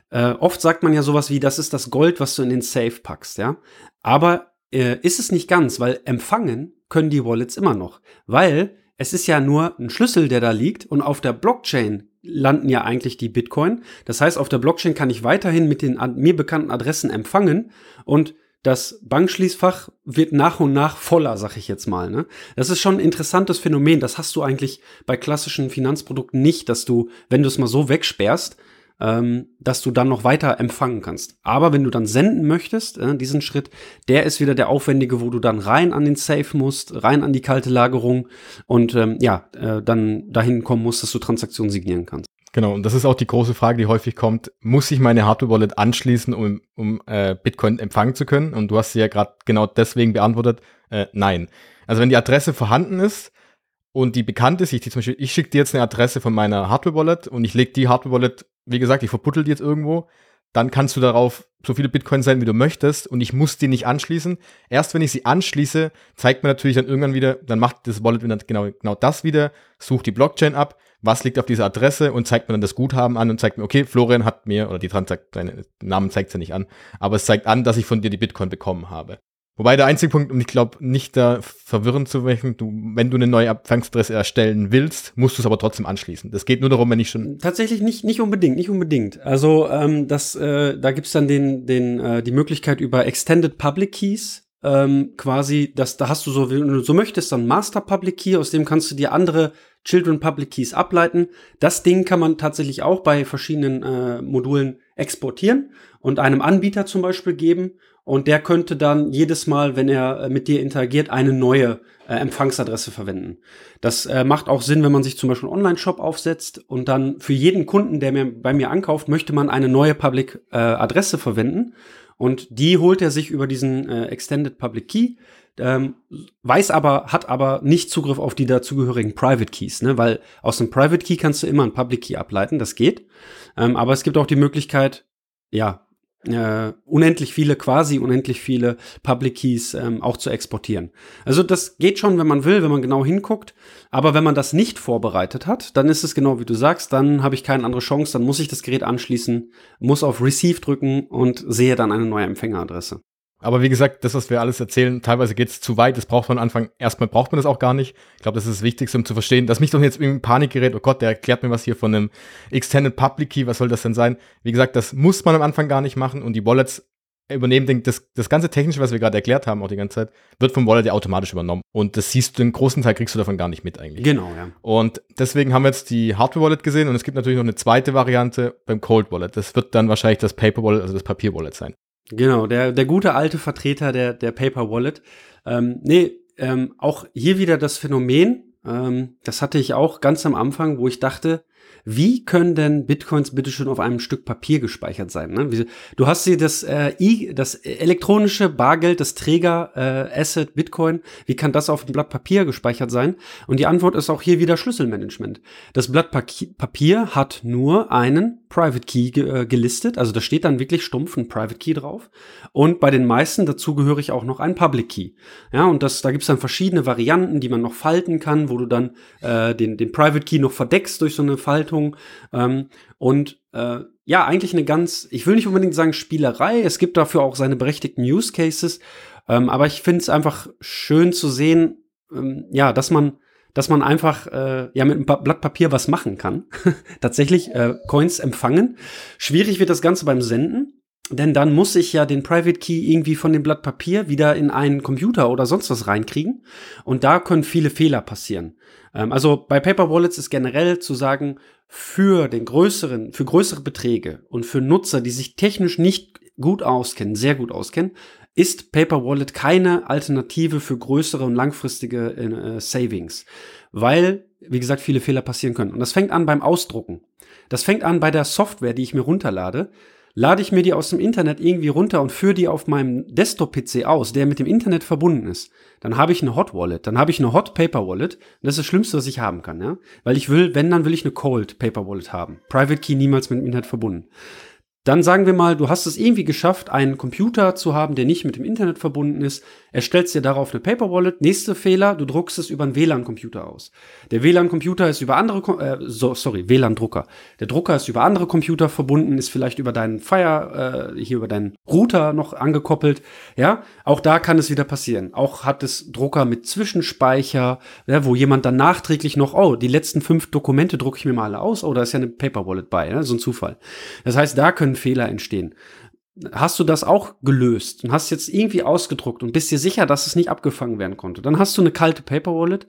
Äh, oft sagt man ja sowas wie, das ist das Gold, was du in den Safe packst, ja. Aber äh, ist es nicht ganz, weil empfangen können die Wallets immer noch. Weil es ist ja nur ein Schlüssel, der da liegt und auf der Blockchain landen ja eigentlich die Bitcoin. Das heißt, auf der Blockchain kann ich weiterhin mit den mir bekannten Adressen empfangen und das Bankschließfach wird nach und nach voller, sag ich jetzt mal. Ne? Das ist schon ein interessantes Phänomen. Das hast du eigentlich bei klassischen Finanzprodukten nicht, dass du, wenn du es mal so wegsperrst, ähm, dass du dann noch weiter empfangen kannst. Aber wenn du dann senden möchtest, äh, diesen Schritt, der ist wieder der aufwendige, wo du dann rein an den Safe musst, rein an die kalte Lagerung und ähm, ja, äh, dann dahin kommen musst, dass du Transaktionen signieren kannst.
Genau, und das ist auch die große Frage, die häufig kommt. Muss ich meine Hardware-Wallet anschließen, um, um äh, Bitcoin empfangen zu können? Und du hast sie ja gerade genau deswegen beantwortet, äh, nein. Also wenn die Adresse vorhanden ist, und die bekannt ist, ich, ich schicke dir jetzt eine Adresse von meiner Hardware-Wallet und ich lege die Hardware-Wallet wie gesagt, ich verputtel die jetzt irgendwo, dann kannst du darauf so viele Bitcoin sein, wie du möchtest und ich muss die nicht anschließen. Erst wenn ich sie anschließe, zeigt mir natürlich dann irgendwann wieder, dann macht das Wallet wieder genau, genau das wieder, sucht die Blockchain ab, was liegt auf dieser Adresse und zeigt mir dann das Guthaben an und zeigt mir, okay, Florian hat mir, oder die Transaktion, deinen Namen zeigt sie nicht an, aber es zeigt an, dass ich von dir die Bitcoin bekommen habe. Wobei der einzige Punkt, und ich glaube nicht da verwirrend zu werden, du, wenn du eine neue Empfangsadresse erstellen willst, musst du es aber trotzdem anschließen. Das geht nur darum, wenn ich schon.
Tatsächlich nicht, nicht unbedingt, nicht unbedingt. Also ähm, das, äh, da gibt's dann den, den, äh, die Möglichkeit über Extended Public Keys. Ähm, quasi, dass da hast du so, wenn du so möchtest, dann Master Public Key, aus dem kannst du dir andere Children Public Keys ableiten. Das Ding kann man tatsächlich auch bei verschiedenen äh, Modulen exportieren und einem Anbieter zum Beispiel geben und der könnte dann jedes Mal, wenn er äh, mit dir interagiert, eine neue äh, Empfangsadresse verwenden. Das äh, macht auch Sinn, wenn man sich zum Beispiel einen Online-Shop aufsetzt und dann für jeden Kunden, der mir, bei mir ankauft, möchte man eine neue Public-Adresse äh, verwenden. Und die holt er sich über diesen äh, Extended Public Key, ähm, weiß aber, hat aber nicht Zugriff auf die dazugehörigen Private Keys, ne? weil aus einem Private Key kannst du immer einen Public Key ableiten, das geht. Ähm, aber es gibt auch die Möglichkeit, ja, äh, unendlich viele, quasi unendlich viele Public Keys ähm, auch zu exportieren. Also das geht schon, wenn man will, wenn man genau hinguckt. Aber wenn man das nicht vorbereitet hat, dann ist es genau wie du sagst, dann habe ich keine andere Chance, dann muss ich das Gerät anschließen, muss auf Receive drücken und sehe dann eine neue Empfängeradresse.
Aber wie gesagt, das, was wir alles erzählen, teilweise geht es zu weit. Das braucht man am Anfang. Erstmal braucht man das auch gar nicht. Ich glaube, das ist das Wichtigste, um zu verstehen, dass mich doch jetzt irgendwie Panik gerät. Oh Gott, der erklärt mir was hier von einem Extended Public Key. Was soll das denn sein? Wie gesagt, das muss man am Anfang gar nicht machen. Und die Wallets übernehmen den, das, das ganze Technische, was wir gerade erklärt haben, auch die ganze Zeit, wird vom Wallet ja automatisch übernommen. Und das siehst du, den großen Teil kriegst du davon gar nicht mit eigentlich.
Genau, ja.
Und deswegen haben wir jetzt die Hardware Wallet gesehen und es gibt natürlich noch eine zweite Variante beim Cold Wallet. Das wird dann wahrscheinlich das Paper Wallet, also das Papier Wallet sein.
Genau, der, der gute alte Vertreter der, der Paper Wallet. Ähm, nee, ähm, auch hier wieder das Phänomen, ähm, das hatte ich auch ganz am Anfang, wo ich dachte, wie können denn Bitcoins bitte schon auf einem Stück Papier gespeichert sein? Ne? Du hast hier das, äh, I, das elektronische Bargeld, das Träger-Asset äh, Bitcoin. Wie kann das auf einem Blatt Papier gespeichert sein? Und die Antwort ist auch hier wieder Schlüsselmanagement. Das Blatt Papier hat nur einen Private Key ge äh, gelistet. Also da steht dann wirklich stumpf ein Private Key drauf. Und bei den meisten dazugehörig auch noch ein Public Key. Ja, und das, da gibt's dann verschiedene Varianten, die man noch falten kann, wo du dann äh, den, den Private Key noch verdeckst durch so eine Faltung. Ähm, und äh, ja, eigentlich eine ganz, ich will nicht unbedingt sagen Spielerei, es gibt dafür auch seine berechtigten Use Cases, ähm, aber ich finde es einfach schön zu sehen, ähm, ja, dass man dass man einfach äh, ja mit einem Blatt Papier was machen kann. Tatsächlich äh, Coins empfangen. Schwierig wird das Ganze beim Senden, denn dann muss ich ja den Private Key irgendwie von dem Blatt Papier wieder in einen Computer oder sonst was reinkriegen. Und da können viele Fehler passieren. Ähm, also bei Paper Wallets ist generell zu sagen, für den größeren, für größere Beträge und für Nutzer, die sich technisch nicht gut auskennen, sehr gut auskennen, ist Paper Wallet keine Alternative für größere und langfristige äh, Savings, weil, wie gesagt, viele Fehler passieren können. Und das fängt an beim Ausdrucken. Das fängt an bei der Software, die ich mir runterlade. lade ich mir die aus dem Internet irgendwie runter und führe die auf meinem Desktop-PC aus, der mit dem Internet verbunden ist, dann habe ich eine Hot Wallet, dann habe ich eine Hot Paper Wallet. Und das ist das Schlimmste, was ich haben kann, ja. Weil ich will, wenn, dann will ich eine Cold Paper Wallet haben. Private Key niemals mit dem Internet verbunden. Dann sagen wir mal, du hast es irgendwie geschafft, einen Computer zu haben, der nicht mit dem Internet verbunden ist. Er stellt dir darauf eine Paper Wallet. Nächster Fehler, du druckst es über einen WLAN-Computer aus. Der WLAN-Computer ist über andere, äh, so, sorry, WLAN-Drucker. Der Drucker ist über andere Computer verbunden, ist vielleicht über deinen Fire, äh, hier über deinen Router noch angekoppelt. Ja, auch da kann es wieder passieren. Auch hat es Drucker mit Zwischenspeicher, ja, wo jemand dann nachträglich noch, oh, die letzten fünf Dokumente drucke ich mir mal alle aus. Oh, da ist ja eine Paper Wallet bei, ja, so ein Zufall. Das heißt, da können Fehler entstehen. Hast du das auch gelöst und hast jetzt irgendwie ausgedruckt und bist dir sicher, dass es nicht abgefangen werden konnte, dann hast du eine kalte Paper Wallet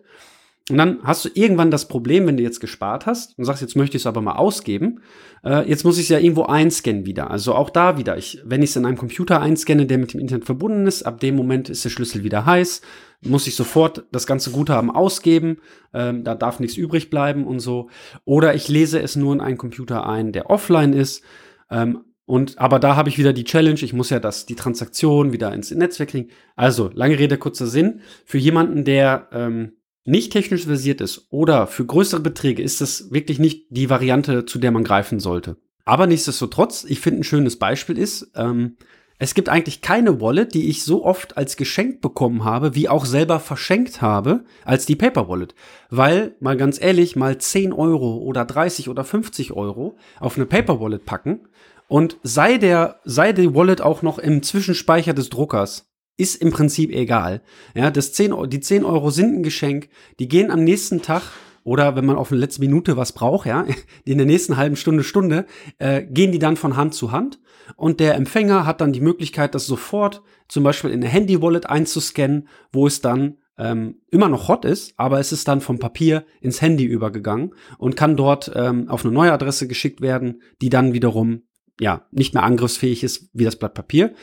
und dann hast du irgendwann das Problem, wenn du jetzt gespart hast und sagst, jetzt möchte ich es aber mal ausgeben, äh, jetzt muss ich es ja irgendwo einscannen wieder. Also auch da wieder, ich, wenn ich es in einem Computer einscanne, der mit dem Internet verbunden ist, ab dem Moment ist der Schlüssel wieder heiß, muss ich sofort das ganze Guthaben ausgeben, ähm, da darf nichts übrig bleiben und so. Oder ich lese es nur in einen Computer ein, der offline ist. Ähm, und aber da habe ich wieder die Challenge, ich muss ja das, die Transaktion wieder ins Netzwerk kriegen. Also, lange Rede, kurzer Sinn. Für jemanden, der ähm, nicht technisch versiert ist oder für größere Beträge ist das wirklich nicht die Variante, zu der man greifen sollte. Aber nichtsdestotrotz, ich finde ein schönes Beispiel ist, ähm, es gibt eigentlich keine Wallet, die ich so oft als Geschenk bekommen habe, wie auch selber verschenkt habe, als die Paper Wallet. Weil, mal ganz ehrlich, mal 10 Euro oder 30 oder 50 Euro auf eine Paper Wallet packen und sei der, sei die Wallet auch noch im Zwischenspeicher des Druckers, ist im Prinzip egal. Ja, das 10, die 10 Euro sind ein Geschenk, die gehen am nächsten Tag oder wenn man auf eine letzte Minute was braucht, ja, in der nächsten halben Stunde, Stunde, äh, gehen die dann von Hand zu Hand. Und der Empfänger hat dann die Möglichkeit, das sofort zum Beispiel in eine Handy-Wallet einzuscannen, wo es dann ähm, immer noch hot ist, aber es ist dann vom Papier ins Handy übergegangen und kann dort ähm, auf eine neue Adresse geschickt werden, die dann wiederum ja nicht mehr angriffsfähig ist wie das Blatt Papier.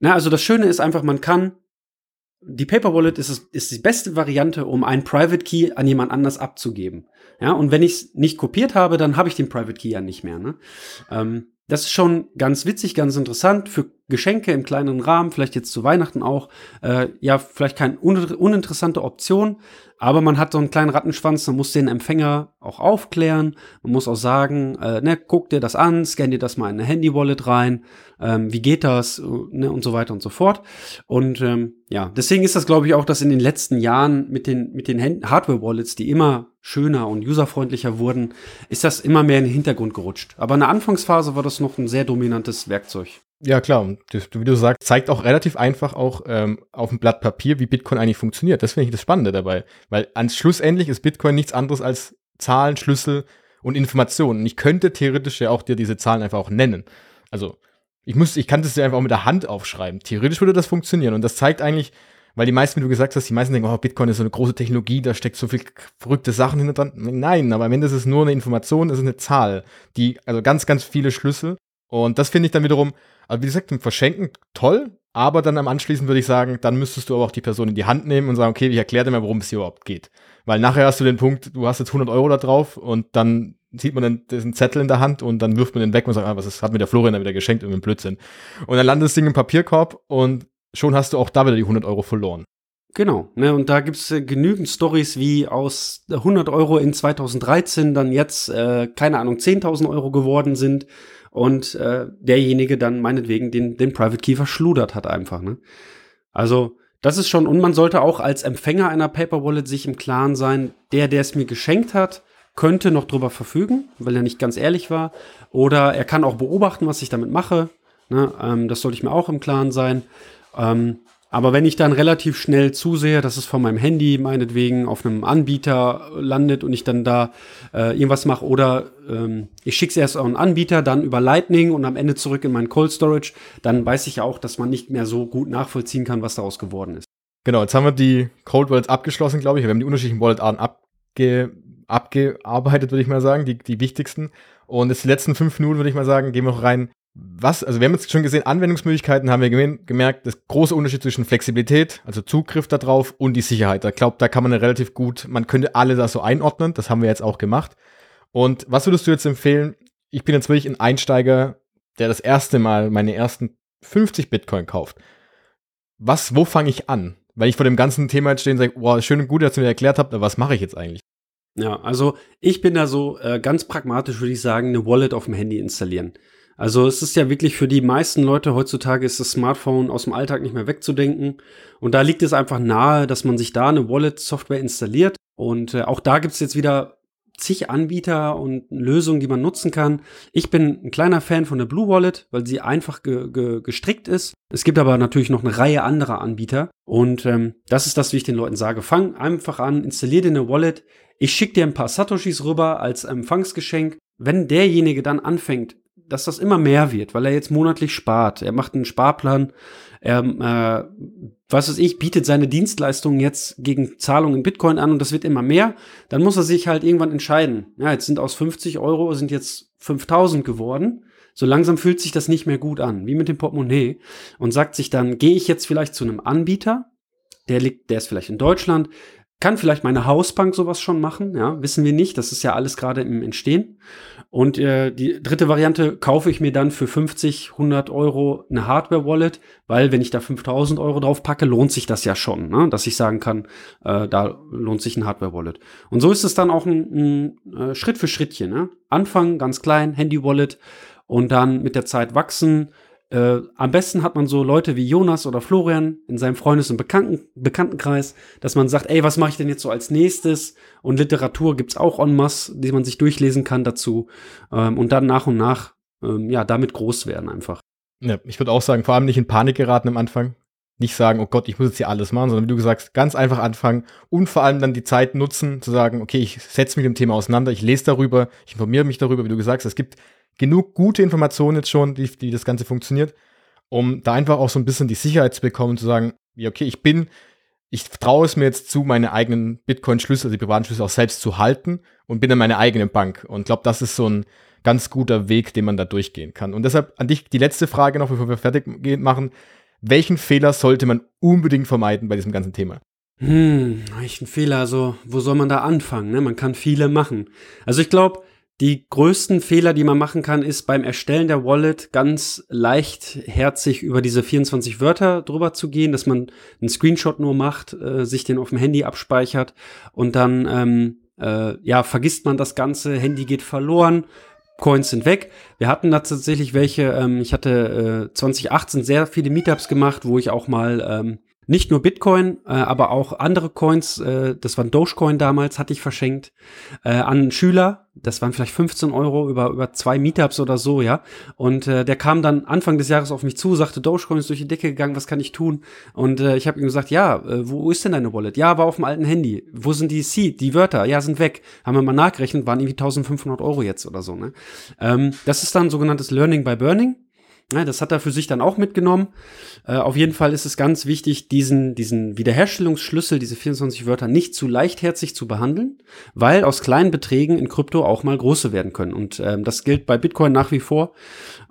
Na, also das Schöne ist einfach, man kann die Paper Wallet ist, ist die beste Variante, um einen Private Key an jemand anders abzugeben. Ja, und wenn ich es nicht kopiert habe, dann habe ich den Private Key ja nicht mehr. Ne? Ähm, das ist schon ganz witzig, ganz interessant für Geschenke im kleineren Rahmen, vielleicht jetzt zu Weihnachten auch. Äh, ja, vielleicht keine un uninteressante Option, aber man hat so einen kleinen Rattenschwanz, man muss den Empfänger auch aufklären. Man muss auch sagen, äh, ne, guck dir das an, scan dir das mal in eine Handy-Wallet rein, ähm, wie geht das, ne, und so weiter und so fort. Und ähm, ja, deswegen ist das, glaube ich, auch, dass in den letzten Jahren mit den, mit den Hardware-Wallets, die immer schöner und userfreundlicher wurden, ist das immer mehr in den Hintergrund gerutscht. Aber in der Anfangsphase war das noch ein sehr dominantes Werkzeug.
Ja, klar. Und das, wie du sagst, zeigt auch relativ einfach auch ähm, auf dem Blatt Papier, wie Bitcoin eigentlich funktioniert. Das finde ich das Spannende dabei. Weil ans schlussendlich ist Bitcoin nichts anderes als Zahlen, Schlüssel und Informationen. Und ich könnte theoretisch ja auch dir diese Zahlen einfach auch nennen. Also, ich muss, ich kann das ja einfach auch mit der Hand aufschreiben. Theoretisch würde das funktionieren. Und das zeigt eigentlich, weil die meisten, wie du gesagt hast, die meisten denken, oh, Bitcoin ist so eine große Technologie, da steckt so viel verrückte Sachen hinter dran. Nein, aber am Ende ist es nur eine Information, es ist eine Zahl, die, also ganz, ganz viele Schlüssel. Und das finde ich dann wiederum, also wie gesagt, zum Verschenken toll, aber dann am Anschließend würde ich sagen, dann müsstest du aber auch die Person in die Hand nehmen und sagen, okay, ich erkläre dir mal, worum es hier überhaupt geht. Weil nachher hast du den Punkt, du hast jetzt 100 Euro da drauf und dann sieht man dann diesen Zettel in der Hand und dann wirft man den weg und sagt, ah, was ist, hat mir der Florian da wieder geschenkt, irgendwie Blödsinn. Und dann landet das Ding im Papierkorb und schon hast du auch da wieder die 100 Euro verloren.
Genau, ne, und da gibt's äh, genügend Stories, wie aus 100 Euro in 2013 dann jetzt, äh, keine Ahnung, 10.000 Euro geworden sind und äh, derjenige dann meinetwegen den, den Private Key verschludert hat einfach. Ne? Also das ist schon, und man sollte auch als Empfänger einer Paper Wallet sich im Klaren sein, der, der es mir geschenkt hat, könnte noch drüber verfügen, weil er nicht ganz ehrlich war. Oder er kann auch beobachten, was ich damit mache. Ne? Ähm, das sollte ich mir auch im Klaren sein. Ähm, aber wenn ich dann relativ schnell zusehe, dass es von meinem Handy meinetwegen auf einem Anbieter landet und ich dann da äh, irgendwas mache oder ähm, ich schicke es erst auf einen Anbieter, dann über Lightning und am Ende zurück in mein Cold Storage, dann weiß ich auch, dass man nicht mehr so gut nachvollziehen kann, was daraus geworden ist.
Genau, jetzt haben wir die Cold Wallets abgeschlossen, glaube ich. Wir haben die unterschiedlichen Wallet-Arten abge abgearbeitet, würde ich mal sagen, die, die wichtigsten. Und jetzt die letzten fünf Minuten, würde ich mal sagen, gehen wir noch rein was, also wir haben jetzt schon gesehen, Anwendungsmöglichkeiten haben wir gemerkt, das große Unterschied zwischen Flexibilität, also Zugriff darauf und die Sicherheit. Ich glaube, da kann man relativ gut, man könnte alle da so einordnen, das haben wir jetzt auch gemacht. Und was würdest du jetzt empfehlen? Ich bin jetzt wirklich ein Einsteiger, der das erste Mal meine ersten 50 Bitcoin kauft, was, wo fange ich an? Weil ich vor dem ganzen Thema jetzt stehe und sage, wow, schön und gut, dass ihr mir erklärt habt, aber was mache ich jetzt eigentlich?
Ja, also ich bin da so äh, ganz pragmatisch, würde ich sagen, eine Wallet auf dem Handy installieren. Also es ist ja wirklich für die meisten Leute heutzutage ist das Smartphone aus dem Alltag nicht mehr wegzudenken. Und da liegt es einfach nahe, dass man sich da eine Wallet-Software installiert. Und äh, auch da gibt's jetzt wieder zig Anbieter und Lösungen, die man nutzen kann. Ich bin ein kleiner Fan von der Blue Wallet, weil sie einfach ge ge gestrickt ist. Es gibt aber natürlich noch eine Reihe anderer Anbieter. Und ähm, das ist das, wie ich den Leuten sage. Fang einfach an, installier dir eine Wallet. Ich schicke dir ein paar Satoshis rüber als Empfangsgeschenk. Wenn derjenige dann anfängt, dass das immer mehr wird, weil er jetzt monatlich spart. Er macht einen Sparplan. Er, äh, was weiß ich, bietet seine Dienstleistungen jetzt gegen Zahlungen in Bitcoin an und das wird immer mehr. Dann muss er sich halt irgendwann entscheiden. Ja, jetzt sind aus 50 Euro sind jetzt 5000 geworden. So langsam fühlt sich das nicht mehr gut an, wie mit dem Portemonnaie. Und sagt sich dann, gehe ich jetzt vielleicht zu einem Anbieter, der liegt, der ist vielleicht in Deutschland, kann vielleicht meine Hausbank sowas schon machen, ja, wissen wir nicht. Das ist ja alles gerade im Entstehen. Und äh, die dritte Variante kaufe ich mir dann für 50, 100 Euro eine Hardware-Wallet, weil wenn ich da 5000 Euro drauf packe, lohnt sich das ja schon, ne? dass ich sagen kann, äh, da lohnt sich ein Hardware-Wallet. Und so ist es dann auch ein, ein äh, Schritt für Schrittchen. Ne? Anfangen ganz klein, Handy-Wallet und dann mit der Zeit wachsen, äh, am besten hat man so Leute wie Jonas oder Florian in seinem Freundes- und Bekannten Bekanntenkreis, dass man sagt, ey, was mache ich denn jetzt so als nächstes? Und Literatur gibt's auch en masse, die man sich durchlesen kann dazu. Ähm, und dann nach und nach, ähm, ja, damit groß werden einfach.
Ja, ich würde auch sagen, vor allem nicht in Panik geraten am Anfang. Nicht sagen, oh Gott, ich muss jetzt hier alles machen, sondern wie du gesagt ganz einfach anfangen und vor allem dann die Zeit nutzen, zu sagen, okay, ich setze mich mit dem Thema auseinander, ich lese darüber, ich informiere mich darüber, wie du gesagt hast, es gibt genug gute Informationen jetzt schon, wie, wie das Ganze funktioniert, um da einfach auch so ein bisschen die Sicherheit zu bekommen, zu sagen, wie, okay, ich bin, ich traue es mir jetzt zu, meine eigenen Bitcoin-Schlüssel, also die privaten Schlüssel auch selbst zu halten und bin dann meine eigene Bank. Und glaube, das ist so ein ganz guter Weg, den man da durchgehen kann. Und deshalb an dich die letzte Frage noch, bevor wir fertig machen. Welchen Fehler sollte man unbedingt vermeiden bei diesem ganzen Thema?
Hm, welchen Fehler? Also, wo soll man da anfangen? Ne? Man kann viele machen. Also ich glaube, die größten Fehler, die man machen kann, ist beim Erstellen der Wallet ganz leichtherzig über diese 24 Wörter drüber zu gehen, dass man einen Screenshot nur macht, äh, sich den auf dem Handy abspeichert und dann ähm, äh, ja vergisst man das Ganze, Handy geht verloren. Coins sind weg. Wir hatten da tatsächlich welche, ähm, ich hatte äh, 2018 sehr viele Meetups gemacht, wo ich auch mal ähm, nicht nur Bitcoin, äh, aber auch andere Coins, äh, das war ein Dogecoin damals, hatte ich verschenkt, äh, an Schüler. Das waren vielleicht 15 Euro über, über zwei Meetups oder so, ja. Und äh, der kam dann Anfang des Jahres auf mich zu, sagte, Dogecoin ist durch die Decke gegangen, was kann ich tun? Und äh, ich habe ihm gesagt, ja, äh, wo ist denn deine Wallet? Ja, war auf dem alten Handy. Wo sind die Seed, die Wörter? Ja, sind weg. Haben wir mal nachgerechnet, waren irgendwie 1500 Euro jetzt oder so, ne? Ähm, das ist dann sogenanntes Learning by Burning. Ja, das hat er für sich dann auch mitgenommen. Äh, auf jeden Fall ist es ganz wichtig, diesen, diesen Wiederherstellungsschlüssel, diese 24 Wörter, nicht zu leichtherzig zu behandeln, weil aus kleinen Beträgen in Krypto auch mal große werden können. Und ähm, das gilt bei Bitcoin nach wie vor.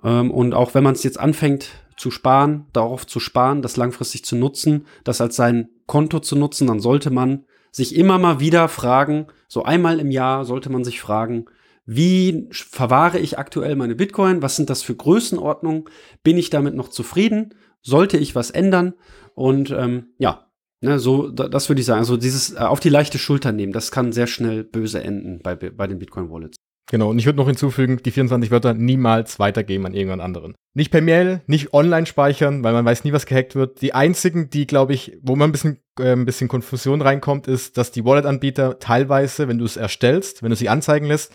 Ähm, und auch wenn man es jetzt anfängt zu sparen, darauf zu sparen, das langfristig zu nutzen, das als sein Konto zu nutzen, dann sollte man sich immer mal wieder fragen, so einmal im Jahr sollte man sich fragen, wie verwahre ich aktuell meine Bitcoin? Was sind das für Größenordnungen? Bin ich damit noch zufrieden? Sollte ich was ändern? Und ähm, ja, ne, so das würde ich sagen. Also dieses äh, auf die leichte Schulter nehmen, das kann sehr schnell böse enden bei, bei den Bitcoin-Wallets.
Genau, und ich würde noch hinzufügen, die 24 Wörter niemals weitergeben an irgendeinen anderen. Nicht per Mail, nicht online speichern, weil man weiß nie, was gehackt wird. Die einzigen, die, glaube ich, wo man ein bisschen, äh, ein bisschen Konfusion reinkommt, ist, dass die Wallet-Anbieter teilweise, wenn du es erstellst, wenn du sie anzeigen lässt,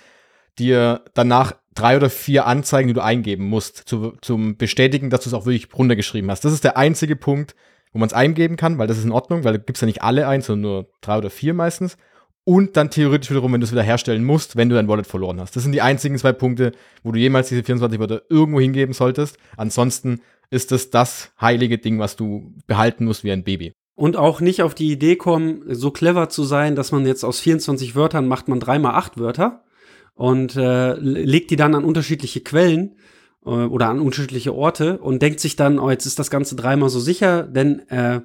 dir danach drei oder vier Anzeigen, die du eingeben musst, zu, zum Bestätigen, dass du es auch wirklich runtergeschrieben hast. Das ist der einzige Punkt, wo man es eingeben kann, weil das ist in Ordnung, weil du gibst ja nicht alle ein, sondern nur drei oder vier meistens. Und dann theoretisch wiederum, wenn du es wieder herstellen musst, wenn du dein Wallet verloren hast. Das sind die einzigen zwei Punkte, wo du jemals diese 24 Wörter irgendwo hingeben solltest. Ansonsten ist es das heilige Ding, was du behalten musst wie ein Baby.
Und auch nicht auf die Idee kommen, so clever zu sein, dass man jetzt aus 24 Wörtern macht man dreimal acht Wörter, und äh, legt die dann an unterschiedliche Quellen äh, oder an unterschiedliche Orte und denkt sich dann, oh, jetzt ist das Ganze dreimal so sicher, denn äh,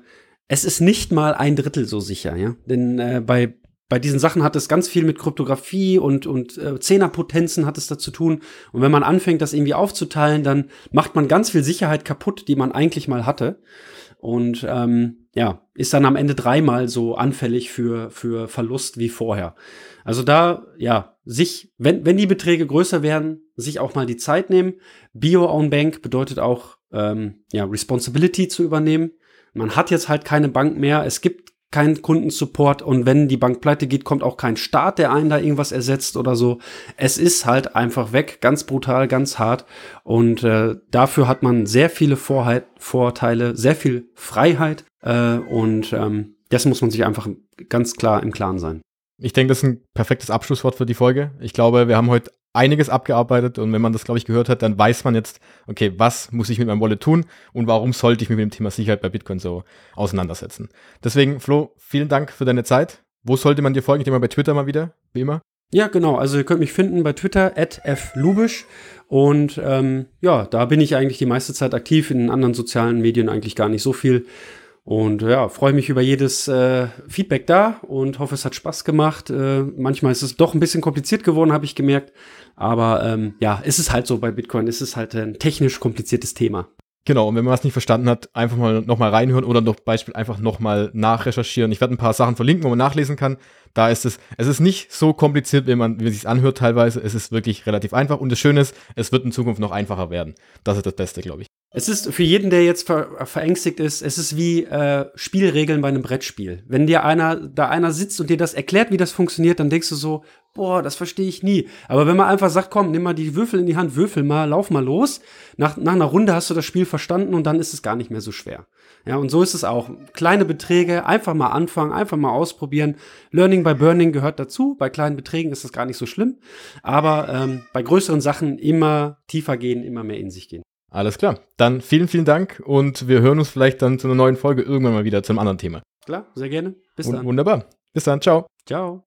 es ist nicht mal ein Drittel so sicher, ja. Denn äh, bei bei diesen Sachen hat es ganz viel mit Kryptographie und, und äh, Zehnerpotenzen hat es da zu tun. Und wenn man anfängt, das irgendwie aufzuteilen, dann macht man ganz viel Sicherheit kaputt, die man eigentlich mal hatte. Und ähm, ja, ist dann am Ende dreimal so anfällig für, für Verlust wie vorher. Also da, ja, sich, wenn, wenn die Beträge größer werden, sich auch mal die Zeit nehmen. Bio-Own-Bank bedeutet auch, ähm, ja, Responsibility zu übernehmen. Man hat jetzt halt keine Bank mehr. Es gibt kein Kundensupport und wenn die Bank pleite geht, kommt auch kein Staat, der einen da irgendwas ersetzt oder so. Es ist halt einfach weg, ganz brutal, ganz hart und äh, dafür hat man sehr viele Vorheit, Vorteile, sehr viel Freiheit äh, und ähm, das muss man sich einfach ganz klar im Klaren sein.
Ich denke, das ist ein perfektes Abschlusswort für die Folge. Ich glaube, wir haben heute einiges abgearbeitet und wenn man das, glaube ich, gehört hat, dann weiß man jetzt, okay, was muss ich mit meinem Wallet tun und warum sollte ich mich mit dem Thema Sicherheit bei Bitcoin so auseinandersetzen. Deswegen, Flo, vielen Dank für deine Zeit. Wo sollte man dir folgen? Ich denke mal bei Twitter mal wieder, wie immer.
Ja, genau. Also ihr könnt mich finden bei Twitter, flubisch. Und ähm, ja, da bin ich eigentlich die meiste Zeit aktiv, in anderen sozialen Medien eigentlich gar nicht so viel. Und ja, freue mich über jedes äh, Feedback da und hoffe, es hat Spaß gemacht. Äh, manchmal ist es doch ein bisschen kompliziert geworden, habe ich gemerkt. Aber ähm, ja, ist es halt so bei Bitcoin, ist es halt ein technisch kompliziertes Thema.
Genau, und wenn man was nicht verstanden hat, einfach mal nochmal reinhören oder zum Beispiel einfach nochmal nachrecherchieren. Ich werde ein paar Sachen verlinken, wo man nachlesen kann. Da ist es, es ist nicht so kompliziert, wie man, wie es sich anhört teilweise. Es ist wirklich relativ einfach. Und das Schöne ist, es wird in Zukunft noch einfacher werden. Das ist das Beste, glaube ich.
Es ist für jeden, der jetzt ver verängstigt ist, es ist wie äh, Spielregeln bei einem Brettspiel. Wenn dir einer, da einer sitzt und dir das erklärt, wie das funktioniert, dann denkst du so, boah, das verstehe ich nie. Aber wenn man einfach sagt, komm, nimm mal die Würfel in die Hand, würfel mal, lauf mal los. Nach, nach einer Runde hast du das Spiel verstanden und dann ist es gar nicht mehr so schwer. Ja, und so ist es auch. Kleine Beträge, einfach mal anfangen, einfach mal ausprobieren. Learning by Burning gehört dazu. Bei kleinen Beträgen ist das gar nicht so schlimm. Aber ähm, bei größeren Sachen immer tiefer gehen, immer mehr in sich gehen.
Alles klar. Dann vielen, vielen Dank und wir hören uns vielleicht dann zu einer neuen Folge irgendwann mal wieder zu einem anderen Thema.
Klar, sehr gerne.
Bis dann. Wunderbar. Bis dann. Ciao.
Ciao.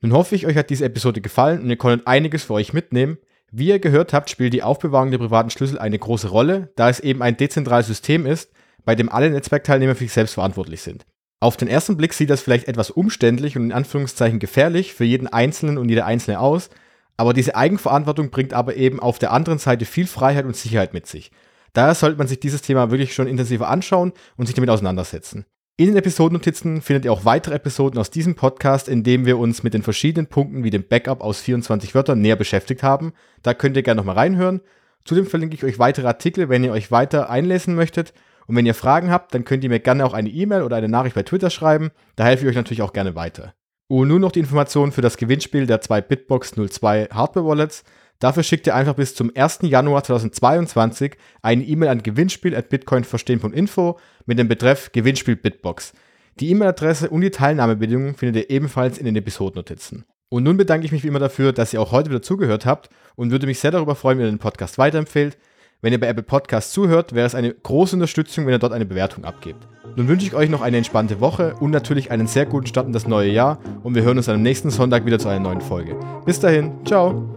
Nun hoffe ich, euch hat diese Episode gefallen und ihr konntet einiges für euch mitnehmen. Wie ihr gehört habt, spielt die Aufbewahrung der privaten Schlüssel eine große Rolle, da es eben ein dezentrales System ist, bei dem alle Netzwerkteilnehmer für sich selbst verantwortlich sind. Auf den ersten Blick sieht das vielleicht etwas umständlich und in Anführungszeichen gefährlich für jeden Einzelnen und jede Einzelne aus, aber diese Eigenverantwortung bringt aber eben auf der anderen Seite viel Freiheit und Sicherheit mit sich. Daher sollte man sich dieses Thema wirklich schon intensiver anschauen und sich damit auseinandersetzen. In den Episodennotizen findet ihr auch weitere Episoden aus diesem Podcast, in dem wir uns mit den verschiedenen Punkten wie dem Backup aus 24 Wörtern näher beschäftigt haben. Da könnt ihr gerne nochmal reinhören. Zudem verlinke ich euch weitere Artikel, wenn ihr euch weiter einlesen möchtet. Und wenn ihr Fragen habt, dann könnt ihr mir gerne auch eine E-Mail oder eine Nachricht bei Twitter schreiben. Da helfe ich euch natürlich auch gerne weiter. Und nun noch die Informationen für das Gewinnspiel der zwei Bitbox 02 Hardware Wallets. Dafür schickt ihr einfach bis zum 1. Januar 2022 eine E-Mail an gewinnspiel.bitcoinverstehen.info mit dem Betreff Gewinnspiel Bitbox. Die E-Mail-Adresse und die Teilnahmebedingungen findet ihr ebenfalls in den Episodennotizen. Und nun bedanke ich mich wie immer dafür, dass ihr auch heute wieder zugehört habt und würde mich sehr darüber freuen, wenn ihr den Podcast weiterempfehlt. Wenn ihr bei Apple Podcasts zuhört, wäre es eine große Unterstützung, wenn ihr dort eine Bewertung abgebt. Nun wünsche ich euch noch eine entspannte Woche und natürlich einen sehr guten Start in das neue Jahr und wir hören uns am nächsten Sonntag wieder zu einer neuen Folge. Bis dahin, ciao!